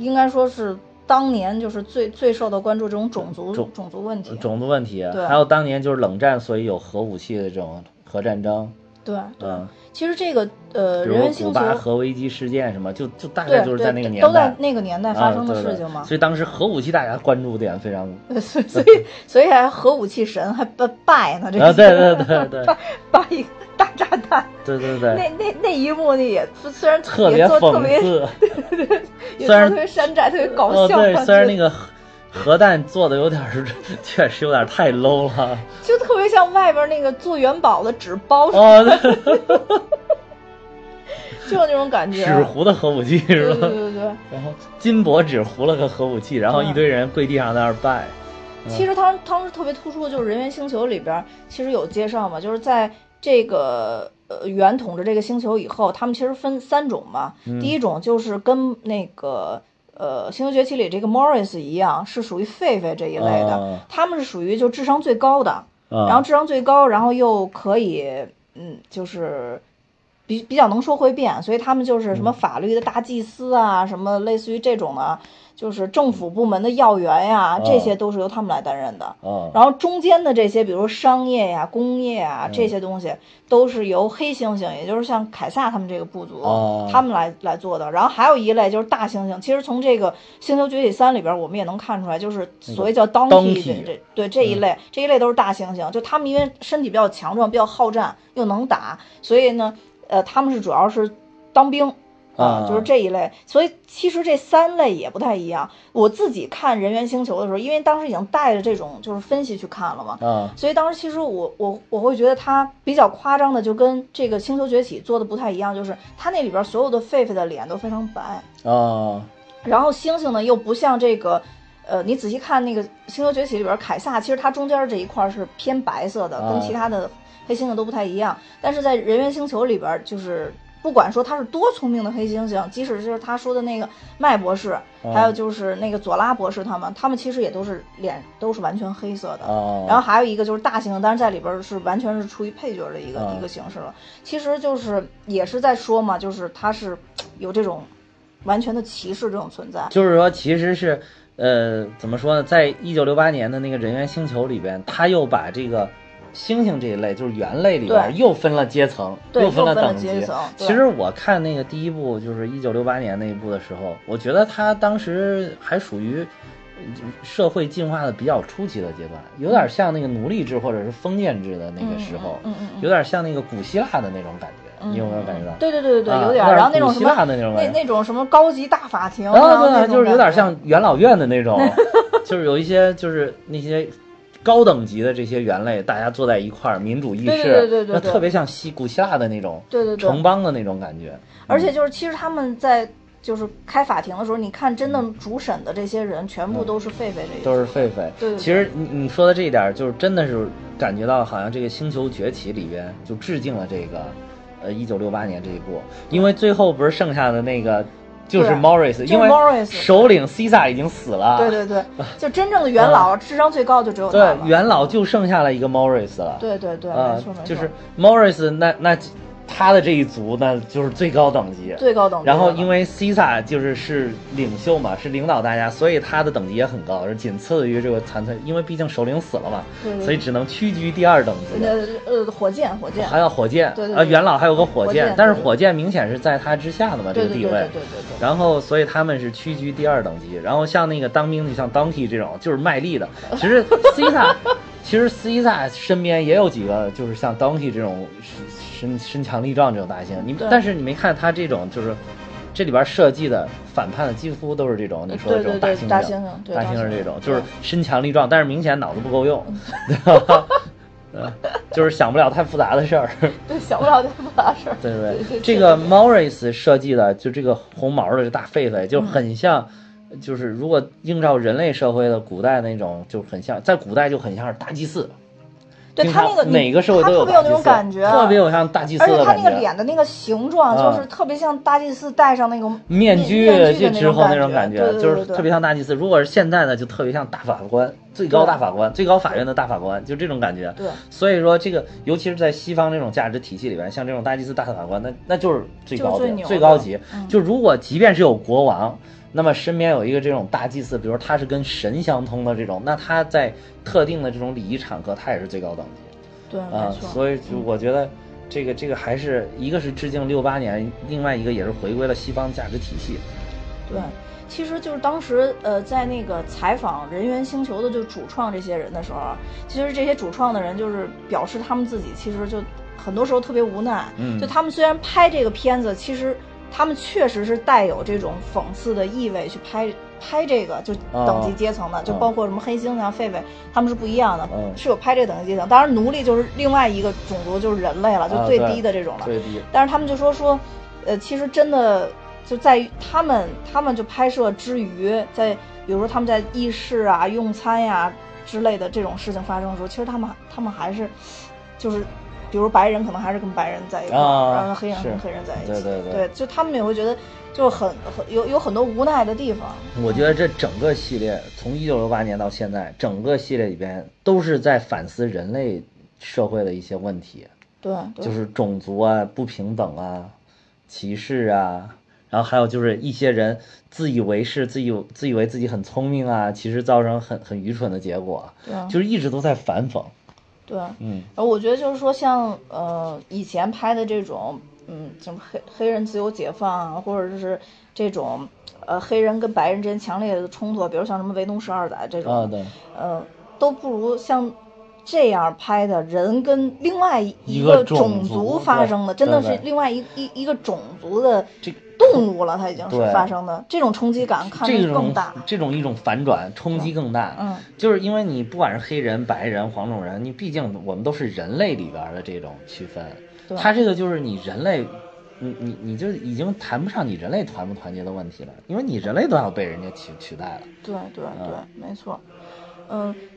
应该说是当年就是最最受到关注这种种族种族问题，种族问题。对，还有当年就是冷战，所以有核武器的这种核战争。对，嗯。其实这个呃，人猿星球核危机事件什么，就就大概就是在那个年代，都在那个年代发生的事情嘛。所以当时核武器大家关注点非常，所以所以所以还核武器神还拜拜呢，这个对对对 对，拜一个大炸弹，对对对，那那那一幕呢也虽然特别讽刺，对对对，虽然特别山寨，特别搞笑，对，虽然那个。核弹做的有点是，确实有点太 low 了，就特别像外边那个做元宝的纸包，哦，就那种感觉，纸糊的核武器是吧？对对对。然后金箔纸糊了个核武器，然后一堆人跪地上在那儿拜。其实当当时特别突出的就是《人猿星球》里边，其实有介绍嘛，就是在这个呃猿统治这个星球以后，他们其实分三种嘛。第一种就是跟那个。呃，《星球崛起》里这个 Morris 一样，是属于狒狒这一类的，他们是属于就智商最高的，然后智商最高，然后又可以，嗯，就是比比较能说会变，所以他们就是什么法律的大祭司啊，什么类似于这种的。就是政府部门的要员呀，这些都是由他们来担任的。然后中间的这些，比如商业呀、工业啊这些东西，都是由黑猩猩，也就是像凯撒他们这个部族，他们来来做的。然后还有一类就是大猩猩。其实从这个《星球崛起三》里边，我们也能看出来，就是所谓叫 Donkey 这对这一类，这一类都是大猩猩。就他们因为身体比较强壮，比较好战，又能打，所以呢，呃，他们是主要是当兵。啊，就是这一类。所以其实这三类也不太一样。我自己看《人猿星球》的时候，因为当时已经带着这种就是分析去看了嘛，啊，所以当时其实我我我会觉得它比较夸张的，就跟这个《星球崛起》做的不太一样，就是它那里边所有的狒狒的脸都非常白啊，然后猩猩呢又不像这个。呃，你仔细看那个《星球崛起》里边，凯撒其实它中间这一块是偏白色的，跟其他的黑猩猩都不太一样。但是在人猿星球里边，就是不管说他是多聪明的黑猩猩，即使是他说的那个麦博士，还有就是那个佐拉博士，他们他们其实也都是脸都是完全黑色的。然后还有一个就是大猩猩，但是在里边是完全是处于配角的一个一个形式了。其实就是也是在说嘛，就是他是有这种完全的歧视这种存在。就是说，其实是。呃，怎么说呢？在一九六八年的那个人猿星球里边，他又把这个猩猩这一类，就是猿类里边又分了阶层，又分了等级。其实我看那个第一部，就是一九六八年那一部的时候，我觉得它当时还属于社会进化的比较初期的阶段，有点像那个奴隶制或者是封建制的那个时候，有点像那个古希腊的那种感觉。你有没有感觉到？对对对对对，有点。然后那种希腊的那种那那种什么高级大法庭，对，就是有点像元老院的那种，就是有一些就是那些高等级的这些猿类，大家坐在一块儿，民主议事，对对对，那特别像西古希腊的那种，对对对，城邦的那种感觉。而且就是其实他们在就是开法庭的时候，你看真的主审的这些人，全部都是狒狒这一，都是狒狒。对，其实你你说的这一点，就是真的是感觉到好像这个星球崛起里边就致敬了这个。呃，一九六八年这一部，因为最后不是剩下的那个就是 Morris，因为首领 Cisa 已经死了。对对对，就真正的元老，智商最高就只有对元老就剩下了一个 Morris 了。对对对，没错没错，就是 Morris 那那。他的这一族呢，就是最高等级，最高等级。然后因为 Cisa 就是是领袖嘛，是领导大家，所以他的等级也很高，是仅次于这个残存。因为毕竟首领死了嘛，所以只能屈居第二等级。呃呃，火箭，火箭，还有火箭，对对。元老还有个火箭，但是火箭明显是在他之下的嘛，这个地位。对对对。然后，所以他们是屈居第二等级。然后像那个当兵的，像 Donkey 这种，就是卖力的。其实 Cisa，其实 Cisa 身边也有几个，就是像 Donkey 这种。身身强力壮这种大猩，你但是你没看他这种，就是这里边设计的反叛的几乎都是这种你说的这种大猩猩，大猩猩，大猩猩这种就是身强力壮，但是明显脑子不够用，对 就是想不了太复杂的事儿，对，想不了太复杂事儿，对对，这个 Morris 设计的就这个红毛的这大狒狒就很像，就是如果映照人类社会的古代那种就很像，在古代就很像是大祭司。对他那个哪个社会都有那种感觉，特别有像大祭司的感觉。而且他那个脸的那个形状，就是特别像大祭司戴上那个面具之后那种感觉，就是特别像大祭司。如果是现在呢，就特别像大法官，最高大法官，最高法院的大法官，就这种感觉。对，所以说这个，尤其是在西方这种价值体系里边，像这种大祭司、大法官，那那就是最高的、最高级。就如果即便是有国王。那么身边有一个这种大祭司，比如他是跟神相通的这种，那他在特定的这种礼仪场合，他也是最高等级。对，啊，所以就我觉得这个这个还是一个是致敬六八年，另外一个也是回归了西方价值体系。对，其实就是当时呃在那个采访人猿星球的就主创这些人的时候，其实这些主创的人就是表示他们自己其实就很多时候特别无奈，嗯就他们虽然拍这个片子，其实。他们确实是带有这种讽刺的意味去拍拍这个，就等级阶层的，就包括什么黑猩猩、啊、狒狒，他们是不一样的，是有拍这个等级阶层。当然，奴隶就是另外一个种族，就是人类了，就最低的这种了。最低。但是他们就说说，呃，其实真的就在于他们，他们就拍摄之余，在比如说他们在议事啊、用餐呀之类的这种事情发生的时候，其实他们他们还是就是。比如白人可能还是跟白人在一块儿，然后黑人跟黑人在一起，对对对，就他们也会觉得就很很有有很多无奈的地方。我觉得这整个系列从一九六八年到现在，整个系列里边都是在反思人类社会的一些问题，对，就是种族啊、不平等啊、歧视啊，然后还有就是一些人自以为是、自以自以为自己很聪明啊，其实造成很很愚蠢的结果，对，就是一直都在反讽。对，嗯，然后我觉得就是说，像呃以前拍的这种，嗯，什么黑黑人自由解放啊，或者是这种呃黑人跟白人之间强烈的冲突，比如像什么《维农十二载》这种，啊对，呃，都不如像这样拍的人跟另外一个种族发生的，真的是另外一一一个种族的。这动物了，它已经是发生的这种冲击感，看着更大。这种一种反转冲击更大。嗯，就是因为你不管是黑人、白人、黄种人，你毕竟我们都是人类里边的这种区分。他这个就是你人类，你你你就已经谈不上你人类团不团结的问题了，因为你人类都要被人家取取代了。对对对，没错。嗯，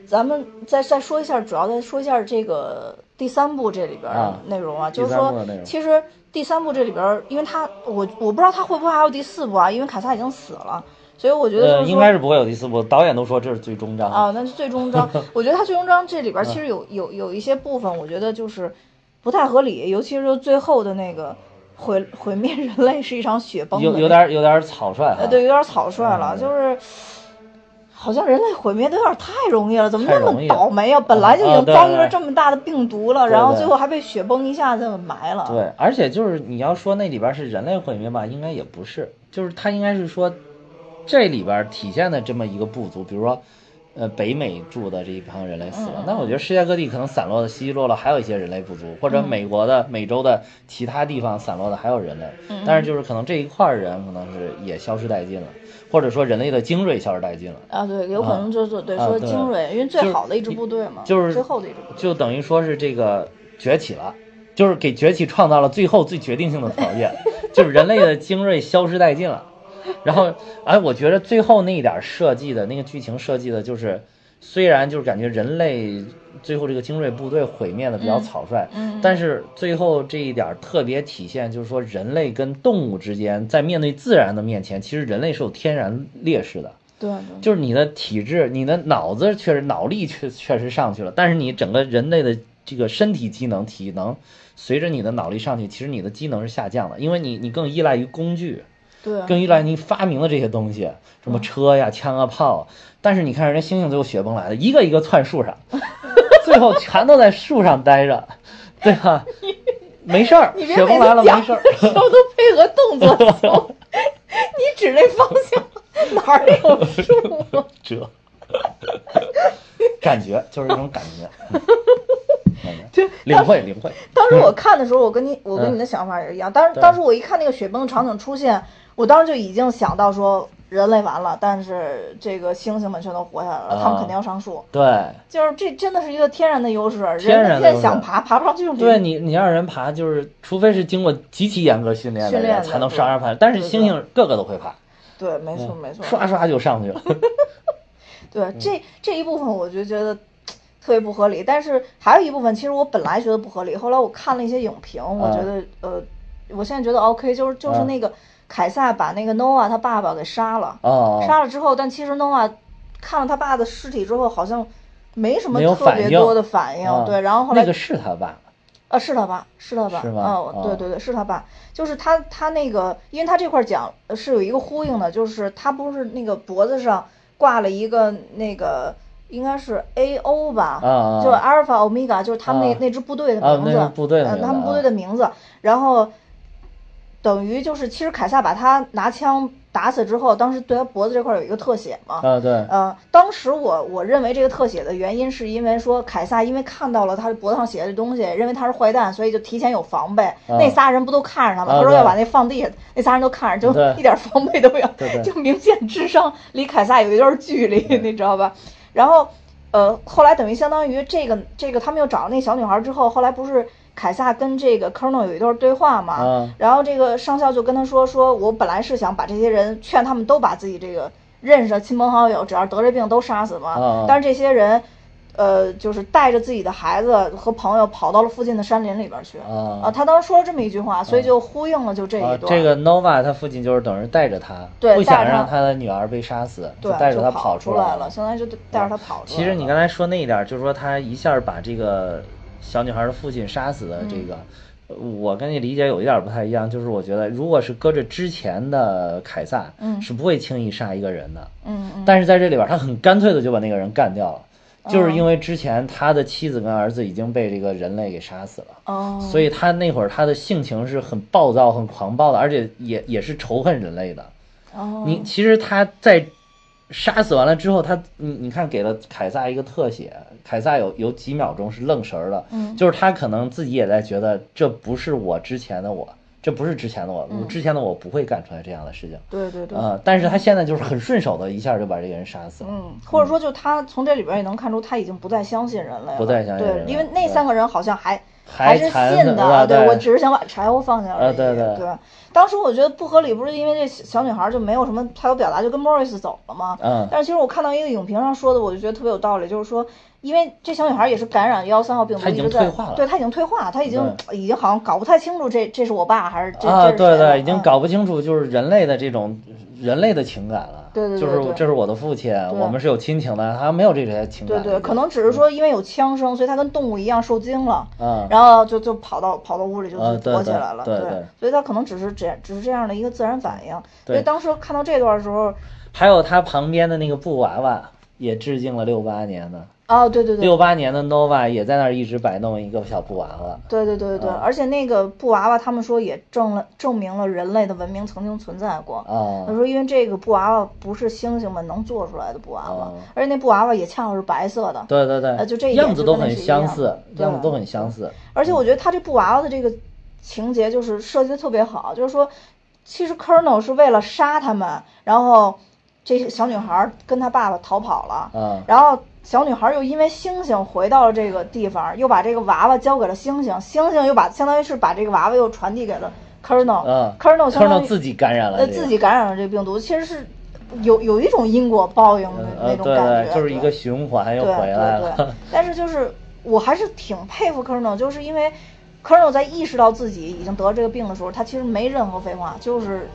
咱们再再说一下，主要再说一下这个第三部这里边的内容啊，就是说，其实第三部这里边，因为他我我不知道他会不会还有第四部啊，因为凯撒已经死了，所以我觉得应该是不会有第四部，导演都说这是最终章啊，那是最终章。我觉得他最终章这里边其实有有有一些部分，我觉得就是不太合理，尤其是最后的那个毁毁灭人类是一场雪崩，有有点有点草率啊，对，有点草率了，就是。好像人类毁灭都有点太容易了，怎么那么倒霉啊？本来就已经遭遇了这么大的病毒了，然后最后还被雪崩一下子埋了。对，而且就是你要说那里边是人类毁灭吧，应该也不是，就是它应该是说这里边体现的这么一个不足，比如说。呃，北美住的这一帮人类死了，那我觉得世界各地可能散落的稀稀落落还有一些人类不足，或者美国的、美洲的其他地方散落的还有人类，但是就是可能这一块人可能是也消失殆尽了，或者说人类的精锐消失殆尽了。啊，对，有可能就是对说精锐，因为最好的一支部队嘛，就是最后的一支，就等于说是这个崛起了，就是给崛起创造了最后最决定性的条件，就是人类的精锐消失殆尽了。然后，哎，我觉得最后那一点设计的那个剧情设计的，就是虽然就是感觉人类最后这个精锐部队毁灭的比较草率，嗯，但是最后这一点特别体现，就是说人类跟动物之间在面对自然的面前，其实人类是有天然劣势的，对，就是你的体质、你的脑子确实脑力确确实上去了，但是你整个人类的这个身体机能、体能随着你的脑力上去，其实你的机能是下降的，因为你你更依赖于工具。对，更依赖你发明的这些东西，什么车呀、枪啊、炮。但是你看人家猩猩最后雪崩来了，一个一个窜树上，最后全都在树上待着，对吧？没事儿，雪崩来了没事儿。都配合动作走，你指那方向哪儿有树？这感觉就是一种感觉。就领会领会。当时我看的时候，我跟你我跟你的想法也一样。当时当时我一看那个雪崩的场景出现。我当时就已经想到说人类完了，但是这个猩猩们全都活下来了，他们肯定要上树。对，就是这真的是一个天然的优势。天然的想爬爬不上去。对你，你让人爬，就是除非是经过极其严格训练的人才能上上爬。但是猩猩个个都会爬。对，没错没错。刷刷就上去了。对，这这一部分我就觉得特别不合理。但是还有一部分，其实我本来觉得不合理，后来我看了一些影评，我觉得呃，我现在觉得 OK，就是就是那个。凯撒把那个 Noah 他爸爸给杀了，杀了之后，但其实 Noah 看了他爸的尸体之后，好像没什么特别多的反应。对，然后后来那个是他爸，啊，是他爸，是他爸，是吗？嗯，对对对，是他爸。就是他他那个，因为他这块讲是有一个呼应的，就是他不是那个脖子上挂了一个那个应该是 A O 吧，就 Alpha Omega，就是他们那那支部队的名字，部队的他们部队的名字，然后。等于就是，其实凯撒把他拿枪打死之后，当时对他脖子这块有一个特写嘛？啊，对。呃，当时我我认为这个特写的原因是因为说凯撒因为看到了他脖子上写的东西，认为他是坏蛋，所以就提前有防备。那仨人不都看着他吗？他说要把那放地下，那仨人都看着，就一点防备都没有，就明显智商离凯撒有一段距离，你知道吧？然后，呃，后来等于相当于这个这个他们又找了那小女孩之后，后来不是。凯撒跟这个 Colonel 有一段对话嘛，然后这个上校就跟他说：“说我本来是想把这些人劝他们都把自己这个认识的亲朋好友，只要得这病都杀死嘛。但是这些人，呃，就是带着自己的孩子和朋友跑到了附近的山林里边去。啊，他当时说了这么一句话，所以就呼应了就这一段。这个 Nova 他父亲就是等于带着他，不想让他的女儿被杀死，就带着他跑出来了，相当于就带着他跑出来。其实你刚才说那一点，就是说他一下把这个。小女孩的父亲杀死的这个，我跟你理解有一点不太一样，就是我觉得如果是搁着之前的凯撒，嗯，是不会轻易杀一个人的，嗯嗯，但是在这里边他很干脆的就把那个人干掉了，就是因为之前他的妻子跟儿子已经被这个人类给杀死了，哦，所以他那会儿他的性情是很暴躁、很狂暴的，而且也也是仇恨人类的，哦，你其实他在。杀死完了之后，他你你看给了凯撒一个特写，凯撒有有几秒钟是愣神儿的，嗯，就是他可能自己也在觉得这不是我之前的我，这不是之前的我，我之前的我不会干出来这样的事情。对对对。呃，但是他现在就是很顺手的，一下就把这个人杀死了。嗯，或者说，就他从这里边也能看出，他已经不再相信人类了。不再相信人对，因为那三个人好像还还是信的。对，我只是想把柴火放下而已。对对对。当时我觉得不合理，不是因为这小女孩就没有什么太多表达，就跟 Morris 走了吗？嗯。但是其实我看到一个影评上说的，我就觉得特别有道理，就是说。因为这小女孩也是感染幺三号病毒，一直在对她已经退化，她已经已经好像搞不太清楚这这是我爸还是这啊对对，已经搞不清楚就是人类的这种人类的情感了，对对对，就是这是我的父亲，我们是有亲情的，他没有这些情感，对对，可能只是说因为有枪声，所以他跟动物一样受惊了，嗯，然后就就跑到跑到屋里就躲起来了，对对，所以他可能只是这只是这样的一个自然反应，所以当时看到这段的时候，还有他旁边的那个布娃娃也致敬了六八年的。哦，对对对，六八年的 Nova 也在那儿一直摆弄一个小布娃娃。对对对对对，而且那个布娃娃，他们说也证了证明了人类的文明曾经存在过。啊。他说，因为这个布娃娃不是猩猩们能做出来的布娃娃，而且那布娃娃也恰好是白色的。对对对。就这样子都很相似，样子都很相似。而且我觉得他这布娃娃的这个情节就是设计的特别好，就是说，其实 Colonel 是为了杀他们，然后这小女孩跟她爸爸逃跑了。嗯。然后。小女孩又因为星星回到了这个地方，又把这个娃娃交给了星星，星星又把相当于是把这个娃娃又传递给了 Colonel，嗯，Colonel 相当于自己感染了，呃，自己感染了这个病毒，其实是有有一种因果报应的那种感觉，就是一个循环又回来了。但是就是我还是挺佩服 Colonel，就是因为 Colonel 在意识到自己已经得这个病的时候，他其实没任何废话，就是。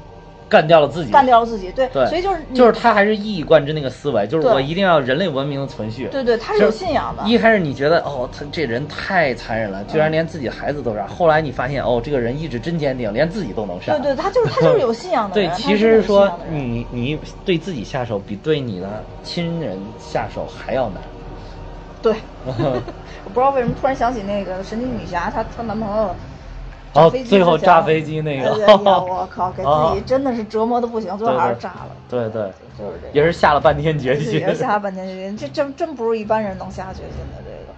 干掉了自己，干掉了自己，对，对所以就是就是他还是一以贯之那个思维，就是我一定要人类文明的存续。对对，他是有信仰的。一开始你觉得哦，他这人太残忍了，居然连自己孩子都杀。后来你发现哦，这个人意志真坚定，连自己都能杀。对对，他就是他就是有信仰的。对，其实说你你对自己下手比对你的亲人下手还要难。对，我不知道为什么突然想起那个神奇女侠，她她男朋友。哦，最后炸飞机那个，我靠，给自己真的是折磨的不行，最后还是炸了。对对，就是这，也是下了半天决心。也是下了半天决心，这真真不是一般人能下决心的。这个，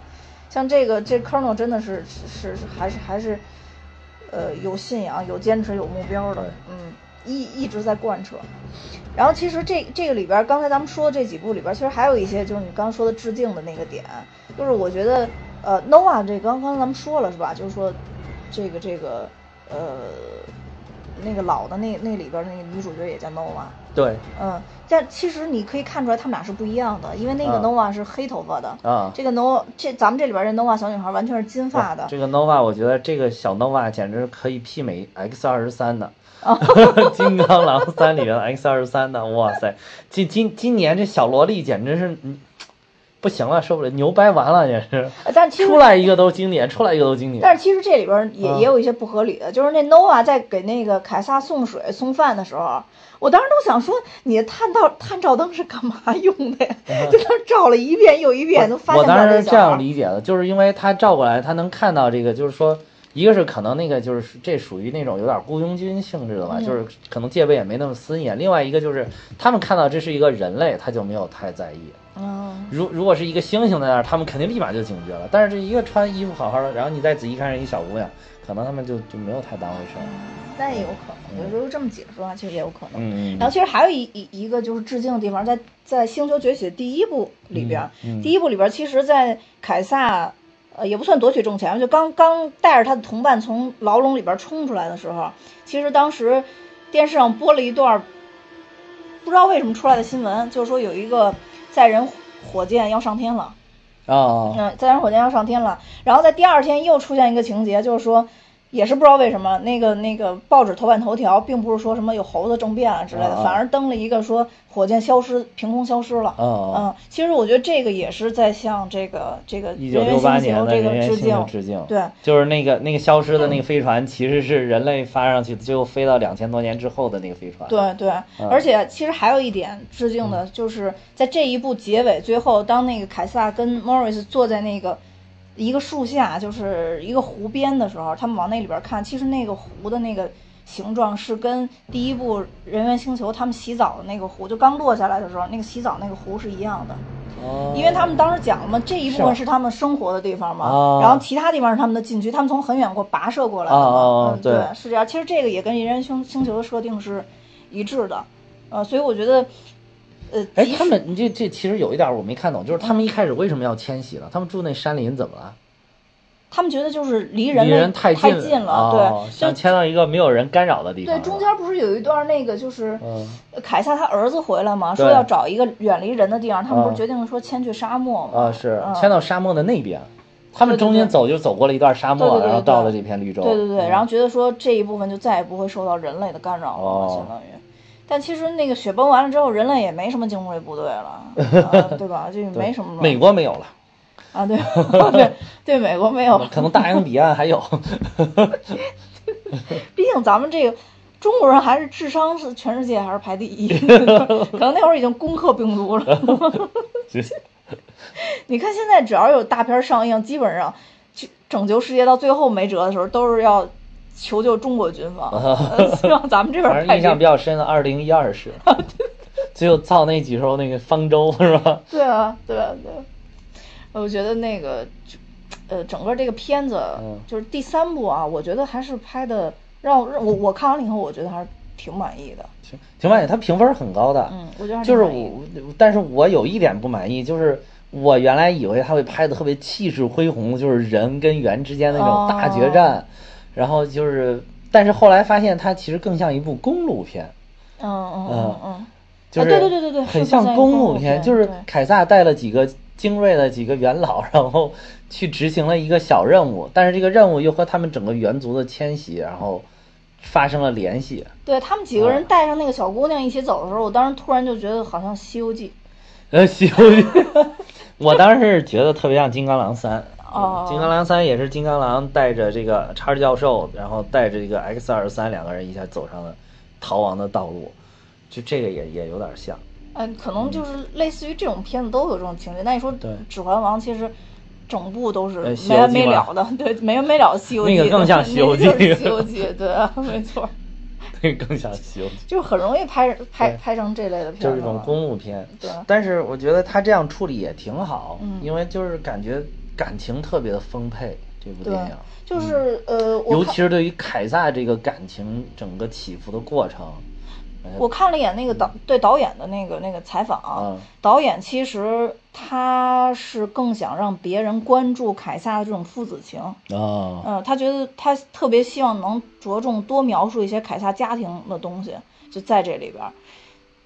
像这个这 Colonel 真的是是是还是还是，呃，有信仰、有坚持、有目标的，嗯，一一直在贯彻。然后其实这这个里边，刚才咱们说的这几部里边，其实还有一些就是你刚刚说的致敬的那个点，就是我觉得，呃，Nova 这刚刚咱们说了是吧？就是说。这个这个呃，那个老的那那里边那个女主角也叫 Nova。对。嗯，但其实你可以看出来他们俩是不一样的，因为那个 Nova 是黑头发的。啊。这个 Nova 这咱们这里边这 Nova 小女孩完全是金发的。这个 Nova 我觉得这个小 Nova 简直可以媲美 X 二十三的。金刚狼三里面的 X 二十三的，哇塞！今今今年这小萝莉简直是。不行了，受不了，牛掰完了也是。但其实出来一个都是经典，出来一个都经典。但是其实这里边也也有一些不合理的，就是那 Nova 在给那个凯撒送水送饭的时候，我当时都想说，你探照探照灯是干嘛用的呀？就他照了一遍又一遍，都发现我当时这样理解的，就是因为他照过来，他能看到这个，就是说，一个是可能那个就是这属于那种有点雇佣军性质的吧，就是可能戒备也没那么森严。另外一个就是他们看到这是一个人类，他就没有太在意。嗯，如如果是一个猩猩在那儿，他们肯定立马就警觉了。但是这一个穿衣服好好的，然后你再仔细看一小姑娘，可能他们就就没有太当回事儿。那也有可能，有时候这么解释的话，其实也有可能。嗯然后其实还有一一一个就是致敬的地方，在在《星球崛起》的第一部里边，第一部里边，其实，在凯撒，呃，也不算夺取政权，就刚刚带着他的同伴从牢笼里边冲出来的时候，其实当时电视上播了一段，不知道为什么出来的新闻，就是说有一个。载人火箭要上天了，啊，嗯，载人火箭要上天了，然后在第二天又出现一个情节，就是说。也是不知道为什么，那个那个报纸头版头条并不是说什么有猴子政变啊之类的，反而登了一个说火箭消失，凭空消失了。嗯，其实我觉得这个也是在向这个这个一九六八年的这个致敬。致敬。对，就是那个那个消失的那个飞船，其实是人类发上去，最后飞到两千多年之后的那个飞船。对对，而且其实还有一点致敬的，就是在这一部结尾最后，当那个凯撒跟莫瑞斯坐在那个。一个树下，就是一个湖边的时候，他们往那里边看，其实那个湖的那个形状是跟第一部《人猿星球》他们洗澡的那个湖，就刚落下来的时候，那个洗澡那个湖是一样的。哦因为他们当时讲了嘛，这一部分是他们生活的地方嘛，然后其他地方是他们的禁区，他们从很远过跋涉过来的嘛，对，是这样。其实这个也跟《银人星星球》的设定是一致的，呃，所以我觉得，呃，哎，他们这这其实有一点我没看懂，就是他们一开始为什么要迁徙了？他们住那山林怎么了？他们觉得就是离人人太近了，对，想迁到一个没有人干扰的地方。对，中间不是有一段那个就是凯撒他儿子回来嘛，说要找一个远离人的地方，他们不是决定说迁去沙漠吗？啊，是迁到沙漠的那边。他们中间走就走过了一段沙漠，然后到了这片绿洲。对对对，然后觉得说这一部分就再也不会受到人类的干扰了，相当于。但其实那个雪崩完了之后，人类也没什么精锐部队了，对吧？就没什么。美国没有了。啊，对 对对，美国没有，可能大洋彼岸还有。毕竟咱们这个中国人还是智商是全世界还是排第一，可能那会儿已经攻克病毒了。你看现在只要有大片上映，基本上去拯救世界到最后没辙的时候，都是要求救中国军方。希望咱们这边。印象比较深的，二零一二是，最后造那几艘那个方舟是吧？对啊，对啊，对。我觉得那个，呃，整个这个片子就是第三部啊，我觉得还是拍的让我我我看完了以后，我觉得还是挺满意的。挺挺满意，他评分很高的。嗯，我觉得就是我，但是我有一点不满意，就是我原来以为他会拍的特别气势恢宏，就是人跟猿之间的那种大决战，然后就是，但是后来发现它其实更像一部公路片。嗯嗯嗯嗯，就是对对对对对，很像公路片，就是凯撒带了几个。精锐的几个元老，然后去执行了一个小任务，但是这个任务又和他们整个猿族的迁徙，然后发生了联系。对他们几个人带上那个小姑娘一起走的时候，我当时突然就觉得好像《西游记》。呃，《西游记》，我当时是觉得特别像《金刚狼三》。哦。金刚狼三也是金刚狼带着这个叉教授，然后带着这个 X 二十三两个人一下走上了逃亡的道路，就这个也也有点像。嗯，可能就是类似于这种片子都有这种情节。那你说《指环王》其实整部都是没完没了的，对，没完没了的《西游记》。那个更像《西游记》。西游记，对，没错。那个更像《西游记》。就很容易拍拍拍成这类的片。就是一种公路片。对。但是我觉得他这样处理也挺好，因为就是感觉感情特别的丰沛。这部电影就是呃，尤其是对于凯撒这个感情整个起伏的过程。我看了一眼那个导对导演的那个那个采访，导演其实他是更想让别人关注凯撒的这种父子情啊，嗯，他觉得他特别希望能着重多描述一些凯撒家庭的东西，就在这里边。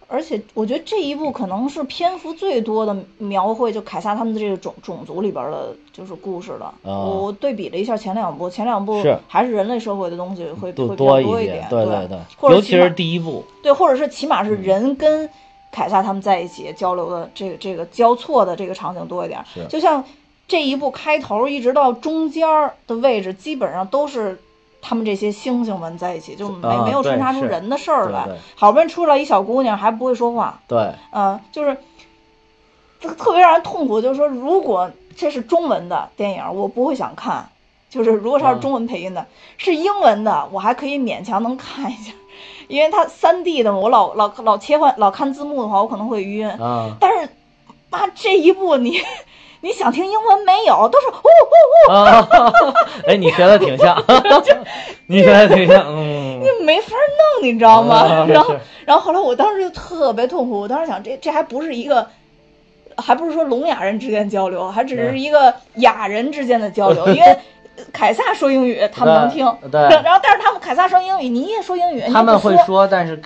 而且我觉得这一部可能是篇幅最多的描绘，就凯撒他们的这个种种族里边的，就是故事的。我对比了一下前两部，前两部还是人类社会的东西会会比较多一点，对对对，尤其是第一部，对，或者是起码是人跟凯撒他们在一起交流的这个这个交错的这个场景多一点。就像这一部开头一直到中间的位置，基本上都是。他们这些猩猩们在一起，就没没有穿插出人的事儿来。好不容易出来一小姑娘，还不会说话。对，嗯，就是这个特别让人痛苦。就是说，如果这是中文的电影，我不会想看；就是如果它是中文配音的，是英文的，我还可以勉强能看一下，因为它三 D 的，我老老老切换老看字幕的话，我可能会晕。但是，妈，这一部你。你想听英文没有？都是呜呜呜！哎，你学的挺像，你学的挺像，嗯。你没法弄，你知道吗？然后，然后后来我当时就特别痛苦。我当时想，这这还不是一个，还不是说聋哑人之间交流，还只是一个哑人之间的交流。因为凯撒说英语，他们能听。对。然后，但是他们凯撒说英语，你也说英语，他们会说，但是。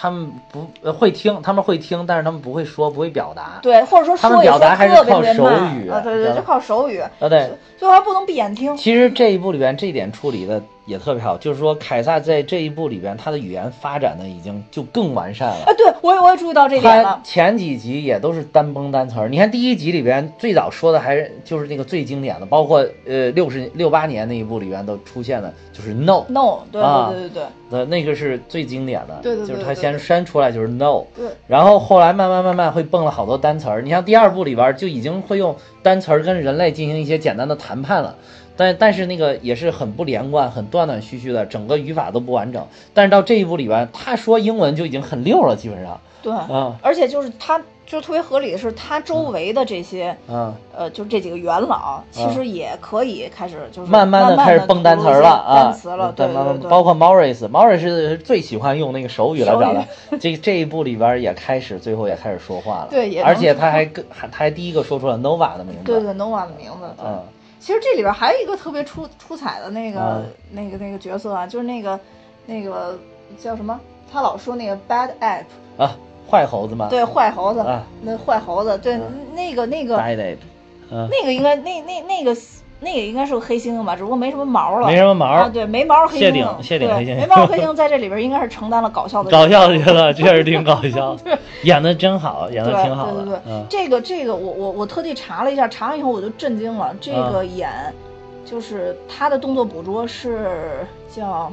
他们不会听，他们会听，但是他们不会说，不会表达。对，或者说他们表达还是靠手语啊，对对，就靠手语啊，对，最后还不能闭眼听。其实这一部里边这一点处理的。也特别好，就是说凯撒在这一部里边，他的语言发展的已经就更完善了。啊，对我也我也注意到这点了。前几集也都是单崩单词儿，你看第一集里边最早说的还是就是那个最经典的，包括呃六十六八年那一部里边都出现的，就是 no no，对对对对对，那那个是最经典的，对对，就是他先删出来就是 no，对，然后后来慢慢慢慢会蹦了好多单词儿，你像第二部里边就已经会用单词儿跟人类进行一些简单的谈判了。但但是那个也是很不连贯，很断断续续的，整个语法都不完整。但是到这一步里边，他说英文就已经很溜了，基本上。对，嗯，而且就是他就特别合理的是，他周围的这些，嗯，呃，就这几个元老，其实也可以开始就是慢慢的开始蹦单词了啊，单词了，对对对，包括 Morris，Morris 最喜欢用那个手语来表达，这这一部里边也开始，最后也开始说话了，对，而且他还跟还他还第一个说出了 Nova 的名字，对对，Nova 的名字，嗯，其实这里边还有一个特别出出彩的那个那个那个角色啊，就是那个那个叫什么，他老说那个 Bad App 啊。坏猴子吗？对，坏猴子，那坏猴子，对，那个那个 bad app，，那个应该那那那个那也应该是个黑猩猩吧，只不过没什么毛了，没什么毛啊，对，没毛黑猩猩，谢顶谢顶黑猩猩，没毛黑猩猩在这里边应该是承担了搞笑的搞笑去了，确实挺搞 笑，演的真好，演的挺好的，对对对，这个这个我我我特地查了一下，查完以后我就震惊了，这个演就是他的动作捕捉是叫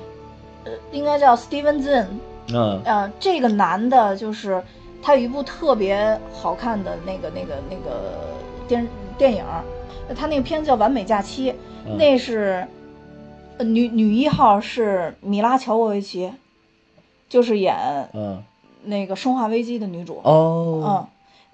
呃应该叫 Steven Zinn。嗯，呃，这个男的，就是他有一部特别好看的那个、那个、那个电电影，他那个片子叫《完美假期》，那是女女一号是米拉乔沃维奇，就是演嗯那个《生化危机》的女主哦，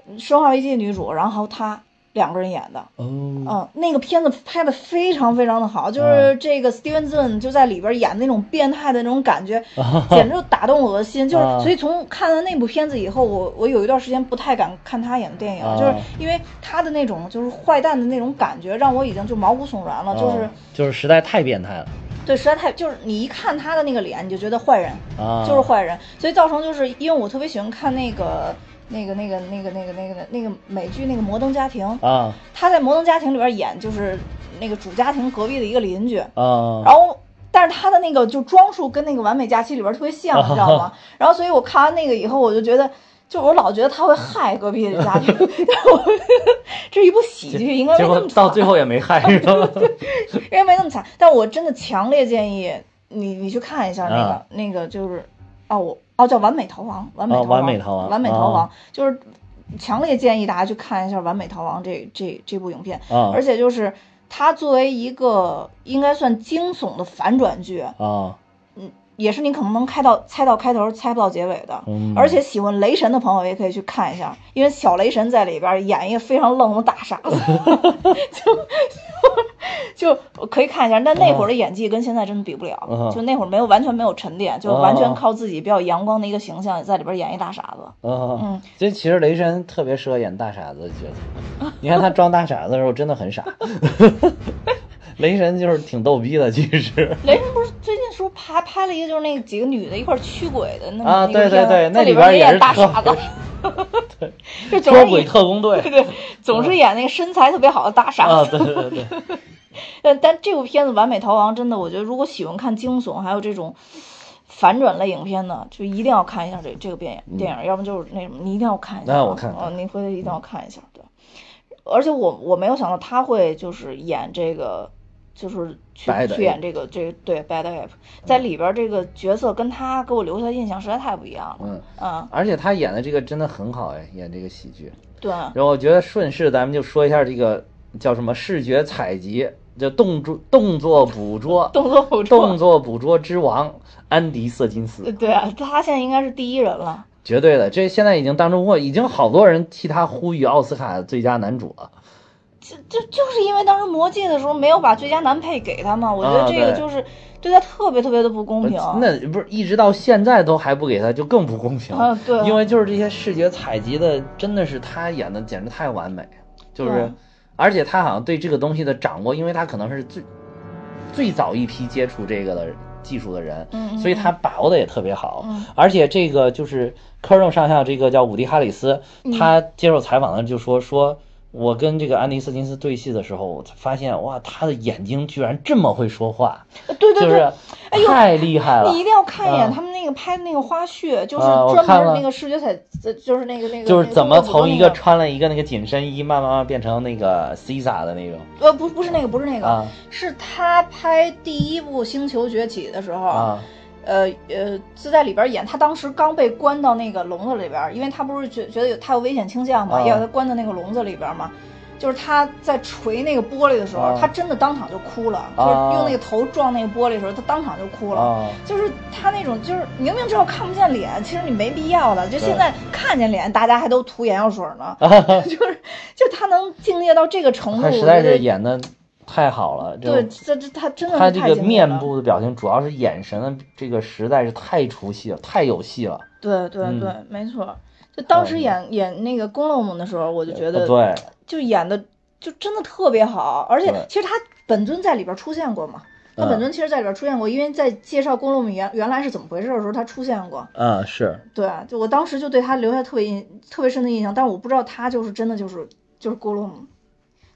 嗯，《生化危机》的女主，然后她。两个人演的，哦，嗯，那个片子拍的非常非常的好，就是这个 Steven Zun 就在里边演那种变态的那种感觉，简直就打动我的心。就是所以从看了那部片子以后，我我有一段时间不太敢看他演的电影，就是因为他的那种就是坏蛋的那种感觉，让我已经就毛骨悚然了。就是就是实在太变态了，对，实在太就是你一看他的那个脸，你就觉得坏人，就是坏人，所以造成就是因为我特别喜欢看那个。那个、那个、那个、那个、那个、那个美剧那个《摩登家庭》啊，他在《摩登家庭》里边演就是那个主家庭隔壁的一个邻居啊，然后但是他的那个就装束跟那个《完美假期》里边特别像，你知道吗？然后所以我看完那个以后，我就觉得，就我老觉得他会害隔壁的家庭，这是一部喜剧，应该没那么惨到最后也没害，是吧？应该没那么惨，但我真的强烈建议你你去看一下那个那个就是哦我。哦，叫完美逃亡，完美逃亡，完美逃亡，完美逃亡，就是强烈建议大家去看一下《完美逃亡》这这这部影片，而且就是它作为一个应该算惊悚的反转剧啊，嗯，也是你可能能开到猜到开头，猜不到结尾的，而且喜欢雷神的朋友也可以去看一下，因为小雷神在里边演一个非常愣的大傻子，就。就可以看一下，但那会儿的演技跟现在真的比不了。就那会儿没有完全没有沉淀，就完全靠自己比较阳光的一个形象在里边演一大傻子。嗯，所以其实雷神特别适合演大傻子的角色。你看他装大傻子的时候真的很傻。雷神就是挺逗逼的，其实。雷神不是最近说拍拍了一个就是那几个女的一块驱鬼的那啊，对对对，那里边也是大傻子。对，捉鬼特工队。对对，总是演那个身材特别好的大傻子。啊，对对对。但但这部片子《完美逃亡》真的，我觉得如果喜欢看惊悚还有这种反转类影片的，就一定要看一下这这个电影电影，要不就是那什么，你一定要看一下。那我看。嗯，你回头一定要看一下，对。而且我我没有想到他会就是演这个。就是去去演这个这对 Bad App，在里边这个角色跟他给我留下的印象实在太不一样了。嗯嗯，而且他演的这个真的很好哎，演这个喜剧。对。然后我觉得顺势咱们就说一下这个叫什么视觉采集，就动作动作捕捉，动作捕捉，动作捕捉之王安迪瑟金斯。对啊，他现在应该是第一人了。绝对的，这现在已经当中过，已经好多人替他呼吁奥斯卡最佳男主了。就就就是因为当时魔戒的时候没有把最佳男配给他嘛，我觉得这个就是对他特别特别的不公平。那不是一直到现在都还不给他，就更不公平。啊，对，因为就是这些视觉采集的，真的是他演的简直太完美，就是，而且他好像对这个东西的掌握，因为他可能是最最早一批接触这个的技术的人，所以他把握的也特别好。而且这个就是科任上校，这个叫伍迪·哈里斯，他接受采访的就说说。我跟这个安迪·斯金斯对戏的时候，我发现哇，他的眼睛居然这么会说话，对对对，太厉害了！你一定要看一眼他们那个拍的那个花絮，就是专门那个视觉彩，就是那个那个，就是怎么从一个穿了一个那个紧身衣，慢慢慢变成那个 Cisa 的那种。呃，不，不是那个，不是那个，是他拍第一部《星球崛起》的时候。呃呃，是在里边演，他当时刚被关到那个笼子里边，因为他不是觉觉得有他有危险倾向嘛，要他关到那个笼子里边嘛。就是他在捶那个玻璃的时候，他真的当场就哭了，就是用那个头撞那个玻璃的时候，他当场就哭了。就是他那种，就是明明知道看不见脸，其实你没必要的。就现在看见脸，大家还都涂眼药水呢。就是，就他能敬业到这个程度，实在是演的太好了。对，这这他真的他这个面部的表情，主要是眼神的这个实在是太出戏了，太有戏了。对对对，没错。就当时演演那个《宫洛姆》的时候，我就觉得对。就演的就真的特别好，而且其实他本尊在里边出现过嘛，他本尊其实在里边出现过，因为在介绍宫洛姆原原来是怎么回事的时候，他出现过。嗯，是对，就我当时就对他留下特别印特别深的印象，但是我不知道他就是真的就是就是宫洛姆，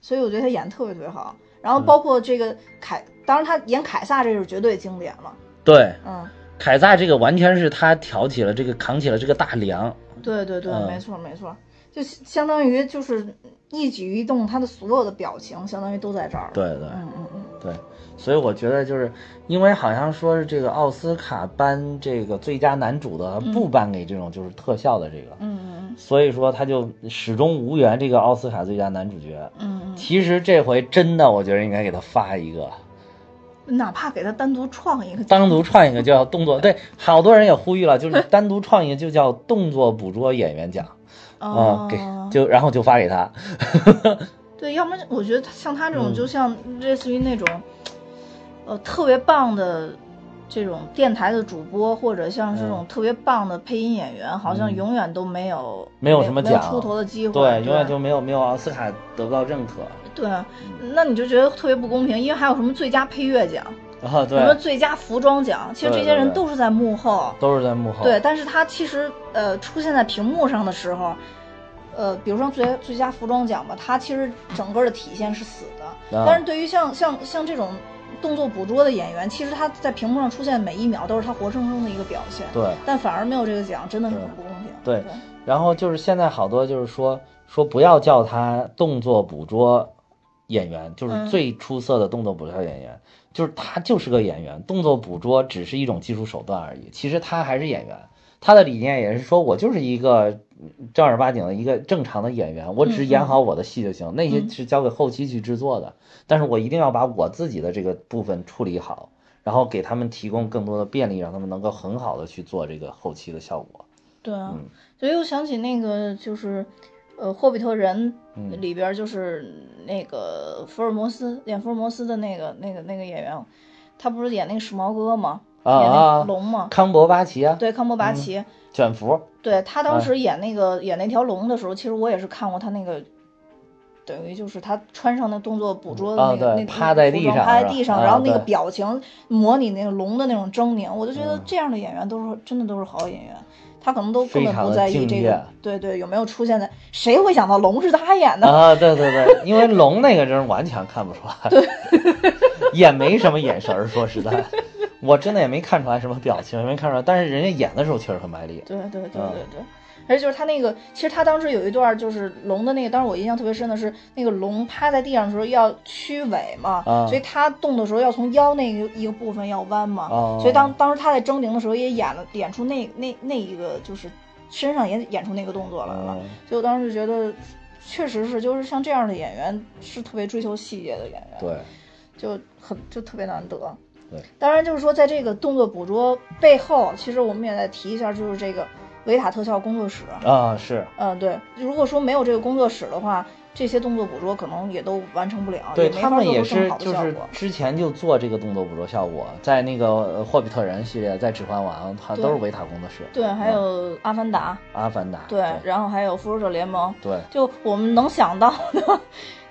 所以我觉得他演的特别特别好。然后包括这个凯，当然他演凯撒这是绝对经典了。对，嗯，凯撒这个完全是他挑起了这个扛起了这个大梁。对对对，没错没错，就相当于就是。一举一动，他的所有的表情，相当于都在这儿。对对，嗯嗯嗯，对。所以我觉得，就是因为好像说是这个奥斯卡颁这个最佳男主的，不颁给这种就是特效的这个。嗯嗯嗯。所以说他就始终无缘这个奥斯卡最佳男主角。嗯嗯。其实这回真的，我觉得应该给他发一个，哪怕给他单独创一个，单独创一个叫动作。对，好多人也呼吁了，就是单独创一个就叫动作捕捉演员奖。啊，给就然后就发给他。对，要不然我觉得像他这种，就像类似于那种，呃，特别棒的这种电台的主播，或者像这种特别棒的配音演员，好像永远都没有没有什么奖出头的机会，对，永远就没有没有奥斯卡得不到认可。对，那你就觉得特别不公平，因为还有什么最佳配乐奖。啊，对，什么最佳服装奖？其实这些人都是在幕后，都是在幕后。对，但是他其实呃出现在屏幕上的时候，呃，比如说最最佳服装奖吧，他其实整个的体现是死的。但是对于像像像这种动作捕捉的演员，其实他在屏幕上出现每一秒都是他活生生的一个表现。对，但反而没有这个奖，真的是很不公平。对，然后就是现在好多就是说说不要叫他动作捕捉演员，就是最出色的动作捕捉演员。就是他就是个演员，动作捕捉只是一种技术手段而已。其实他还是演员，他的理念也是说，我就是一个正儿八经的一个正常的演员，我只演好我的戏就行，那些是交给后期去制作的。但是我一定要把我自己的这个部分处理好，然后给他们提供更多的便利，让他们能够很好的去做这个后期的效果。对啊，所以我想起那个就是。呃，霍比特人里边就是那个福尔摩斯演福尔摩斯的那个那个那个演员，他不是演那个时髦哥吗？啊，龙嘛？康伯巴奇啊。对，康伯巴奇。卷福。对他当时演那个演那条龙的时候，其实我也是看过他那个，等于就是他穿上那动作捕捉的那个那趴在地上，趴在地上，然后那个表情模拟那个龙的那种狰狞，我就觉得这样的演员都是真的都是好演员。他可能都根本不在意这个，对对，有没有出现在？谁会想到龙是他演的 啊？对对对，因为龙那个人完全看不出来，对，也没什么眼神儿。说实在，我真的也没看出来什么表情，也没看出来。但是人家演的时候确实很卖力。对对对对对。而且就是他那个，其实他当时有一段就是龙的那个，当时我印象特别深的是那个龙趴在地上的时候要屈尾嘛，所以他动的时候要从腰那个一个部分要弯嘛，所以当当时他在狰狞的时候也演了演出那那那一个就是身上也演出那个动作来了，所以我当时就觉得确实是就是像这样的演员是特别追求细节的演员，对，就很就特别难得，对，当然就是说在这个动作捕捉背后，其实我们也在提一下就是这个。维塔特效工作室。啊，是，嗯，对，如果说没有这个工作室的话，这些动作捕捉可能也都完成不了，对他们也是，就是之前就做这个动作捕捉效果，在那个霍比特人系列，在指环王，它都是维塔工作室，对，还有阿凡达，阿凡达，对，然后还有复仇者联盟，对，就我们能想到的，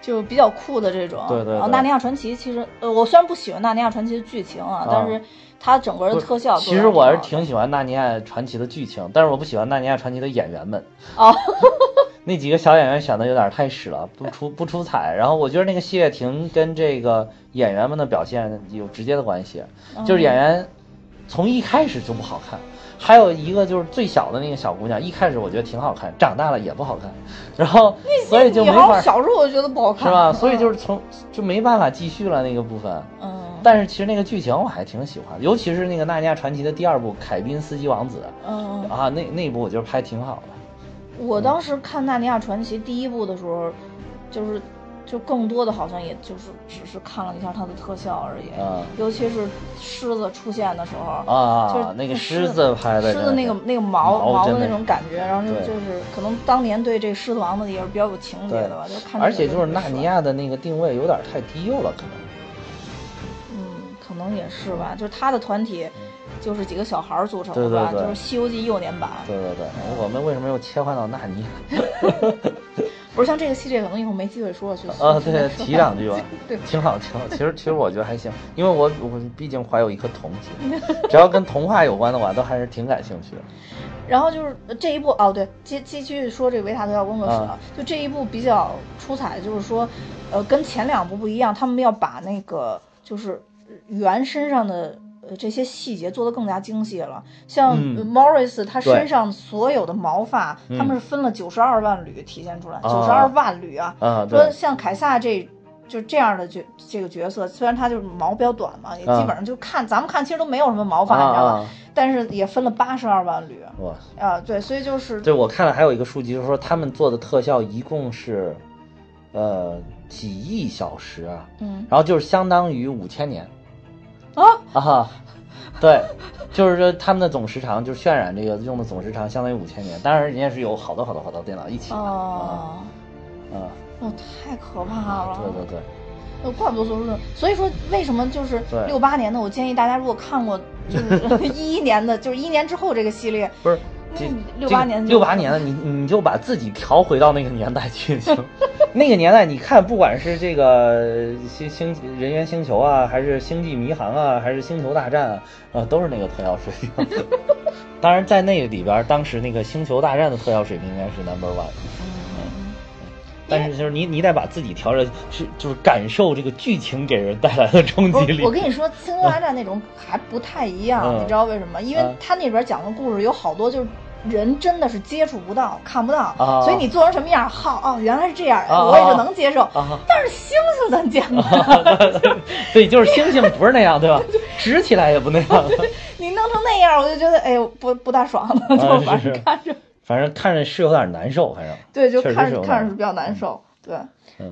就比较酷的这种，对对，然后纳尼亚传奇，其实，呃，我虽然不喜欢纳尼亚传奇的剧情啊，但是。它整个的特效，其实我是挺喜欢《纳尼亚传奇》的剧情，但是我不喜欢《纳尼亚传奇》的演员们。哦，那几个小演员选的有点太屎了，不出不出彩。然后我觉得那个谢月婷跟这个演员们的表现有直接的关系，就是演员从一开始就不好看。还有一个就是最小的那个小姑娘，一开始我觉得挺好看，长大了也不好看。然后所以就没法。小时候我觉得不好看，是吧？所以就是从就没办法继续了那个部分。嗯。但是其实那个剧情我还挺喜欢，尤其是那个《纳尼亚传奇》的第二部《凯宾斯基王子》，嗯啊，那那部我觉得拍挺好的。我当时看《纳尼亚传奇》第一部的时候，就是就更多的好像也就是只是看了一下它的特效而已，尤其是狮子出现的时候啊，就是那个狮子拍的狮子那个那个毛毛的那种感觉，然后就就是可能当年对这狮子王的也是比较有情节的吧，就看。而且就是纳尼亚的那个定位有点太低幼了，可能。嗯，可能也是吧，就是他的团体就是几个小孩组成的吧，就是《西游记》幼年版。对对对，我们为什么又切换到纳尼？不是像这个系列，可能以后没机会说去啊，对，提两句吧，对，挺好，挺好。其实，其实我觉得还行，因为我我毕竟怀有一颗童心，只要跟童话有关的话，都还是挺感兴趣的。然后就是这一部哦，对，继继续说这个维塔特要工作室，就这一部比较出彩，就是说，呃，跟前两部不一样，他们要把那个就是猿身上的。呃，这些细节做得更加精细了。像 Morris 他身上所有的毛发，他们是分了九十二万缕体现出来，九十二万缕啊。说像凯撒这就这样的角这个角色，虽然他就是毛比较短嘛，也基本上就看咱们看其实都没有什么毛发，你知道吧？但是也分了八十二万缕。哇啊，对，所以就是对我看了还有一个数据，就是说他们做的特效一共是呃几亿小时啊，嗯，然后就是相当于五千年。啊？啊，对，就是说他们的总时长，就是渲染这个用的总时长相当于五千年，当然人家是有好多好多好多电脑一起的哦，啊，哦，太可怕了，对对对，呃怪不得说是，所以说为什么就是六八年的，我建议大家如果看过就是 一一年的，就是一年之后这个系列，不是。六八年，六八年的你，你就把自己调回到那个年代去行。那个年代，你看，不管是这个星星人猿星球啊，还是星际迷航啊，还是星球大战啊，啊，都是那个特效水平。当然，在那个里边，当时那个星球大战的特效水平应该是 number one。嗯。但是就是你，你得把自己调着，是就是感受这个剧情给人带来的冲击力。我跟你说，星球大战那种还不太一样，你知道为什么？因为他那边讲的故事有好多就是。人真的是接触不到、看不到，所以你做成什么样，好哦，原来是这样，我也就能接受。但是星星咱见过，对，就是星星不是那样，对吧？直起来也不那样。你弄成那样，我就觉得哎呦，不不大爽了，就反正看着，反正看着是有点难受，反正对，就看着看着是比较难受，对。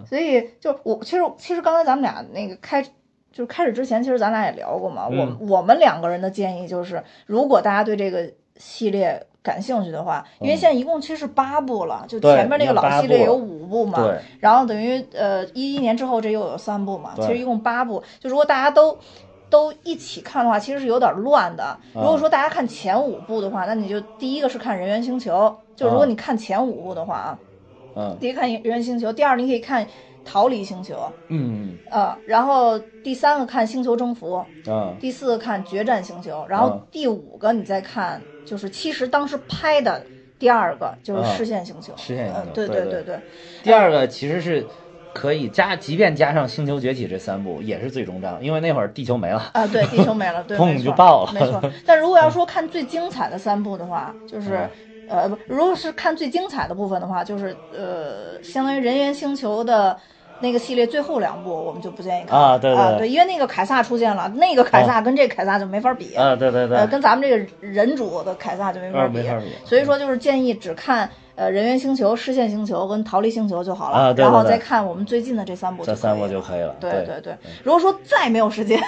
所以就我其实其实刚才咱们俩那个开就是开始之前，其实咱俩也聊过嘛。我我们两个人的建议就是，如果大家对这个系列。感兴趣的话，因为现在一共其实是八部了，就前面那个老系列有五部嘛，然后等于呃一一年之后这又有三部嘛，其实一共八部。就如果大家都都一起看的话，其实是有点乱的。如果说大家看前五部的话，那你就第一个是看《人猿星球》，就如果你看前五部的话啊，嗯，第一看《人猿星球》，第二你可以看。逃离星球，嗯。呃，然后第三个看星球征服，啊，第四个看决战星球，然后第五个你再看，就是其实当时拍的第二个就是视线星球，视线星球，对对对对。第二个其实是可以加，即便加上星球崛起这三部也是最终章，因为那会儿地球没了啊，对，地球没了，对，砰就爆了，没错。但如果要说看最精彩的三部的话，就是。呃不，如果是看最精彩的部分的话，就是呃，相当于人猿星球的那个系列最后两部，我们就不建议看啊。对对对，因为那个凯撒出现了，那个凯撒跟这凯撒就没法比啊。对对对，呃，跟咱们这个人主的凯撒就没法比。所以说，就是建议只看。呃，人猿星球、视线星球跟逃离星球就好了，啊，对然后再看我们最近的这三部，这三部就可以了。对对对，如果说再没有时间，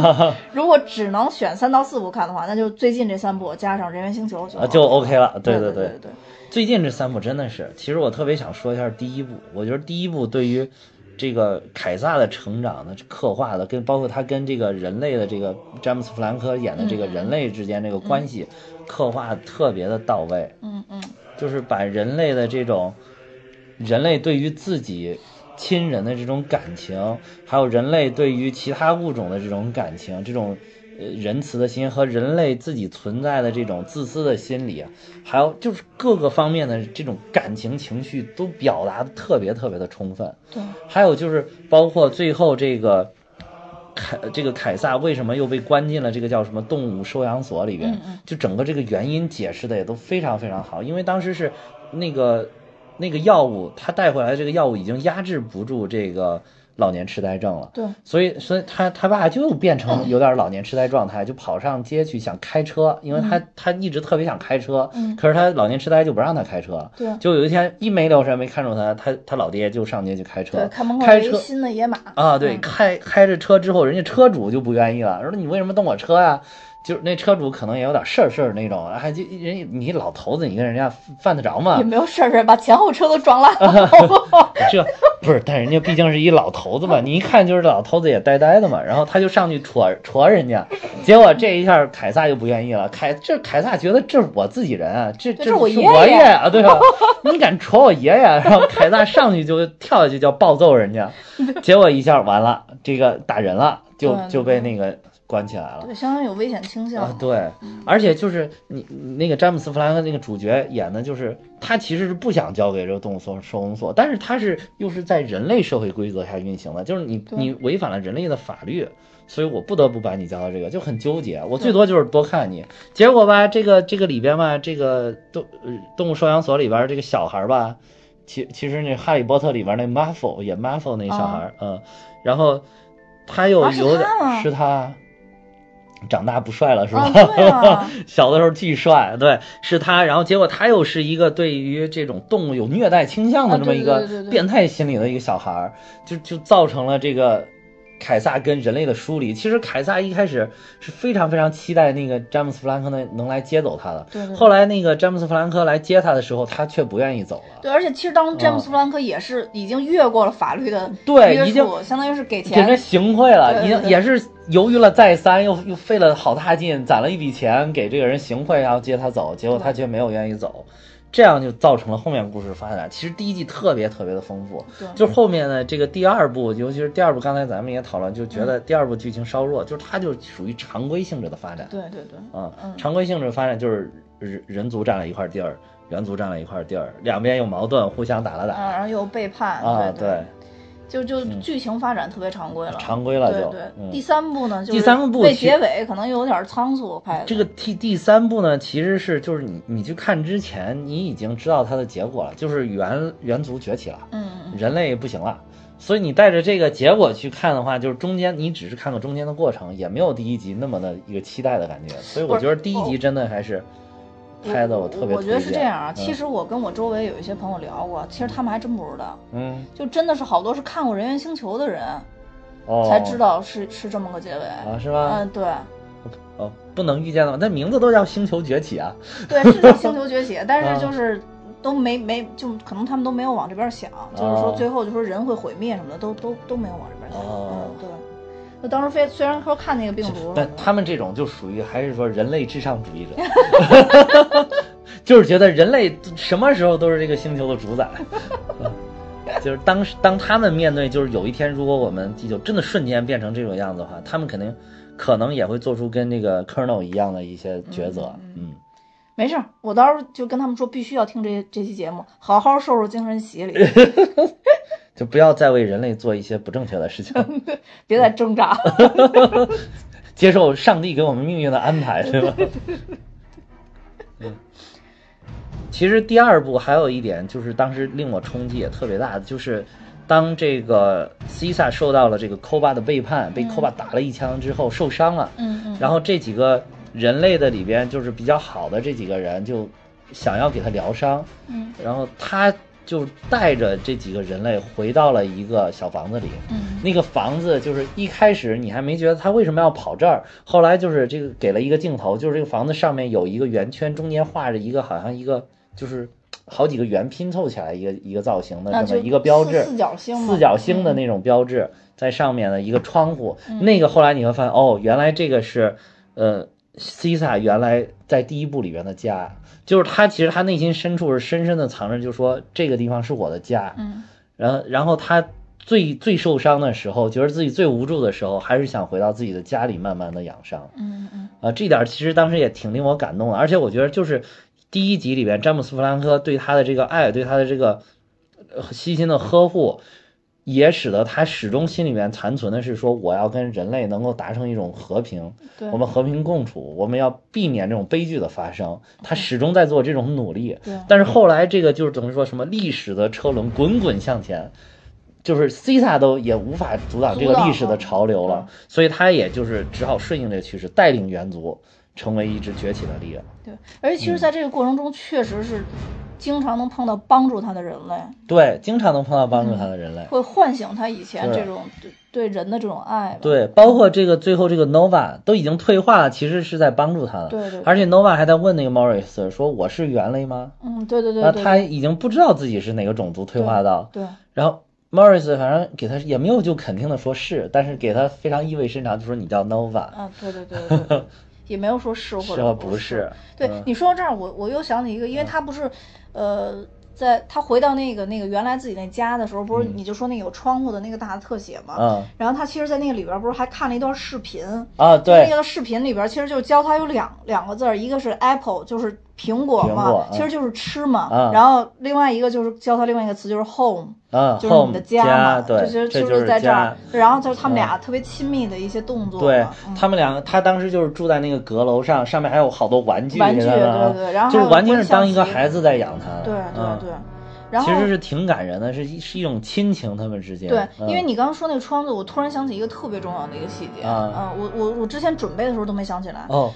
如果只能选三到四部看的话，那就最近这三部加上人猿星球就就 OK 了。对对对对，最近这三部真的是，其实我特别想说一下第一部，我觉得第一部对于这个凯撒的成长的刻画的，跟包括他跟这个人类的这个詹姆斯·弗兰科演的这个人类之间这个关系刻画特别的到位。嗯嗯。就是把人类的这种，人类对于自己亲人的这种感情，还有人类对于其他物种的这种感情，这种呃仁慈的心和人类自己存在的这种自私的心理，还有就是各个方面的这种感情情绪都表达的特别特别的充分。对，还有就是包括最后这个。凯这个凯撒为什么又被关进了这个叫什么动物收养所里边？就整个这个原因解释的也都非常非常好。因为当时是那个那个药物，他带回来这个药物已经压制不住这个老年痴呆症了。对，所以所以他他爸就变成有点老年痴呆状态，就跑上街去想开车，因为他他一直特别想开车，嗯。可是他老年痴呆就不让他开车。对。就有一天一没留神没看住他，他他老爹就上街去开车对，，看门口开车新的野马啊，对，嗯。开开着车之后，人家车主就不愿意了，说你为什么动我车呀、就是那车主可能也有点事儿事儿那种，还就人家你老头子，你跟人家犯得着吗也？没有事儿，把前后车都撞烂了？这不是，但人家毕竟是一老头子嘛，你一看就是老头子也呆呆的嘛，然后他就上去戳戳人家，结果这一下凯撒就不愿意了，凯这凯撒觉得这是我自己人啊，这这这是我爷爷啊，对吧？你敢戳我爷爷？然后凯撒上去就跳下去就要暴揍人家，结果一下完了，这个打人了，就就被那个关起来了。对，相当于有危险倾向。啊，对，而且就是你你那个詹姆斯·弗兰克那个主角演的，就是他其实是不想交给这个动物收收容所，但是他是又是在人类社会规则下运行的，就是你你违反了人类的法律，所以我不得不把你交到这个，就很纠结。我最多就是多看你，结果吧，这个这个里边吧，这个动呃动物收养所里边这个小孩吧，其其实那《哈利波特》里边那 Muffle 演 Muffle 那小孩，嗯，然后他又有点他是他。长大不帅了是吧？啊，对啊，小的时候巨帅，对，是他。然后结果他又是一个对于这种动物有虐待倾向的这么一个变态心理的一个小孩儿，就就造成了这个凯撒跟人类的疏离。其实凯撒一开始是非常非常期待那个詹姆斯·弗兰克能能来接走他的，对对后来那个詹姆斯·弗兰克来接他的时候，他却不愿意走了。对，而且其实当时詹姆斯·弗兰克也是已经越过了法律的对已经束，相当于是给给人钱。行贿了，已经也是犹豫了再三，又又费了好大劲，攒了一笔钱给这个人行贿，然后接他走，结果他却没有愿意走，这样就造成了后面故事发展。其实第一季特别特别的丰富，对。就后面呢这个第二部，尤其是第二部，刚才咱们也讨论，就觉嗯。得第二部剧情稍弱，就是它就属于常规性质的发展。对对对，啊、嗯。常规性质发展就是人人族占了一块地儿，猿族占了一块地儿，两边有矛盾，互相打了打。啊，然后又背叛，啊，对。对，就就剧情发展特别常规了，常规了就对第三部呢，就是第三部结尾可能有点仓促拍的。这个第第三部呢，其实是就是你你去看之前，你已经知道它的结果了，就是猿猿族崛起了，嗯，嗯人类不行了。所以你带着这个结果去看的话，就是中间你只是看个中间的过程，也没有第一集那么的一个期待的感觉。所以我觉得第一集真的还是拍的我特别我觉得是这样啊。嗯其实我跟我周围有一些朋友聊过，其实他们还真不知道，嗯就真的是好多是看过《人猿星球》的人哦才知道是是这么个结尾。啊是吗？嗯，对哦，不能预见的，那名字都叫星球崛起啊。对，是叫星球崛起，但啊是就是。都没没就可能他们都没有往这边想，就是说哦最后就说人会毁灭什么的，都都都没有往这边想。对。就当时非虽然说看那个病毒，但他们这种就属于还是说人类至上主义者，就是觉得人类什么时候都是这个星球的主宰。嗯就是当时当他们面对，就是有一天如果我们地球真的瞬间变成这种样子的话，他们肯定可能也会做出跟那个 Colonel 一样的一些抉择。嗯，没事儿，我到时候就跟他们说，必须要听这这期节目，好好受受精神洗礼，就不要再为人类做一些不正确的事情，别再挣扎了。接受上帝给我们命运的安排，对吧？嗯，其实第二部还有一点，就是当时令我冲击也特别大的，就是当这个西萨受到了这个科巴的背叛，被科巴打了一枪之后受伤了，嗯嗯，然后这几个人类的里边就是比较好的这几个人就想要给他疗伤，嗯然后他就带着这几个人类回到了一个小房子里，嗯。那个房子就是一开始你还没觉得他为什么要跑这儿，后来就是这个给了一个镜头，就是这个房子上面有一个圆圈，中间画着一个好像一个就是好几个圆拼凑起来一个一个造型的这么一个标志，四四角星四角星的那种标志在上面的一个窗户，那个后来你会发现哦，原来这个是呃西萨原来在第一部里边的家，就是他其实他内心深处是深深的藏着，就说这个地方是我的家，嗯然后然后他最最受伤的时候，觉得自己最无助的时候，还是想回到自己的家里慢慢的养伤。嗯嗯啊，这点儿其实当时也挺令我感动的，而且我觉得就是第一集里边詹姆斯·弗兰科对他的这个爱，对他的这个呃细心的呵护，也使得他始终心里面残存的是说，我要跟人类能够达成一种和平，对我们和平共处，我们要避免这种悲剧的发生。他始终在做这种努力，对但是后来这个就是等于说什么历史的车轮滚滚向前。就是 C 萨都也无法阻挡这个历史的潮流了，所以他也就是只好顺应这个趋势，带领猿族成为一支崛起的力量。对，而且其实在这个过程中，确实是。经常能碰到帮助他的人类，对，经常能碰到帮助他的人类，会唤醒他以前这种对对人的这种爱。对，包括这个最后这个 Nova 都已经退化了，其实是在帮助他的。对对。而且 Nova 还在问那个 Morris 说：“我是猿类吗？”嗯，对对对。那他已经不知道自己是哪个种族退化到。对。然后 Morris 反正给他也没有就肯定的说是，但是给他非常意味深长，就说你叫 Nova。啊，对对对对。也没有说是或者不是。对，你说到这儿，我我又想起一个，因为他不是，呃。在他回到那个那个原来自己那家的时候，不是你就说那有窗户的那个大的特写嘛？嗯。然后他其实，在那个里边不是还看了一段视频啊？对。那个视频里边其实就教他有两两个字儿，一个是 apple，就是苹果嘛，其实就是吃嘛。然后另外一个就是教他另外一个词，就是 home，就是你的家嘛。对，就是就是在这儿。然后就是他们俩特别亲密的一些动作。对他们两个，他当时就是住在那个阁楼上，上面还有好多玩具。玩具，对对。然后就是完全是当一个孩子在养他。对对对。然后其实是挺感人的，是一是一种亲情，他们之间。对，因为你刚刚说那个窗子，我突然想起一个特别重要的一个细节嗯，我我我之前准备的时候都没想起来哦，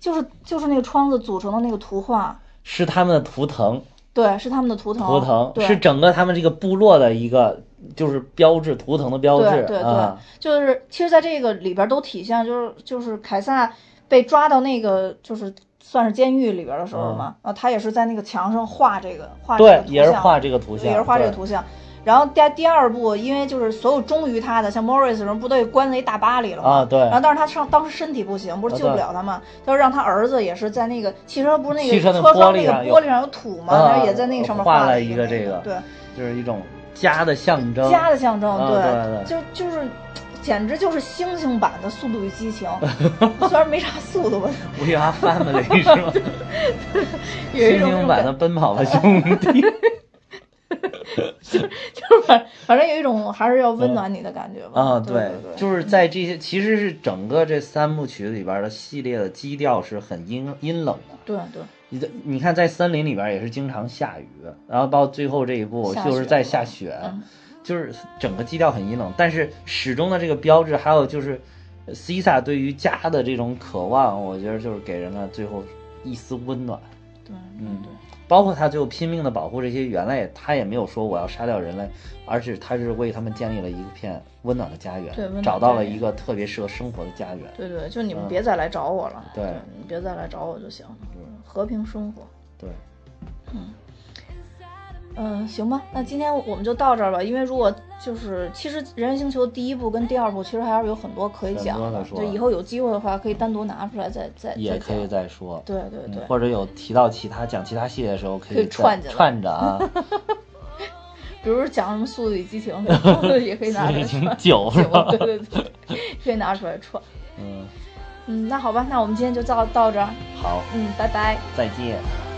就是就是那个窗子组成的那个图画，是他们的图腾，对，是他们的图腾，图腾是整个他们这个部落的一个就是标志，图腾的标志，对对，就是其实在这个里边都体现，就是就是凯撒被抓到那个就是。算是监狱里边的时候嘛，啊，他也是在那个墙上画这个画这个图像，也是画这个图像，也是画这个图像。然后第第二部，因为就是所有忠于他的，像 Morris 什么，不都给关在一大巴里了吗？啊，对。然后但是他上当时身体不行，不是救不了他吗？他说让他儿子也是在那个汽车不是那个车窗那个玻璃上有土吗？然后也在那个上面画了一个这个，对，就是一种家的象征，家的象征，对，就就是。简直就是星星版的《速度与激情》，虽然没啥速度吧。We are family 是吗？星星版的《奔跑吧兄弟》。就 就是反反正有一种还是要温暖你的感觉吧。啊，对，就是在这些其实是整个这三部曲里边的系列的基调是很阴阴冷的。对对。你的你看在森林里边也是经常下雨，然后到最后这一步就是在下雪。就是整个基调很阴冷，但是始终的这个标志，还有就是，C 萨对于家的这种渴望，我觉得就是给人了最后一丝温暖。对，嗯，对。包括他最后拼命的保护这些猿类，他也没有说我要杀掉人类，而是他是为他们建立了一片温暖的家园，找到了一个特别适合生活的家园。对对，就你们别再来找我了。对，你别再来找我就行，和平生活。对，嗯。嗯，行吧，那今天我们就到这儿吧。因为如果就是，其实《人猿星球》第一部跟第二部其实还是有很多可以讲的。就以后有机会的话，可以单独拿出来再再也可以再说。对对对，或者有提到其他讲其他系列的时候，可以串着串着啊。比如讲什么《速度与激情》，也可以拿出来串。九是吧？对对对，可以拿出来串。嗯嗯，那好吧，那我们今天就到到这儿。好。嗯，拜拜。再见。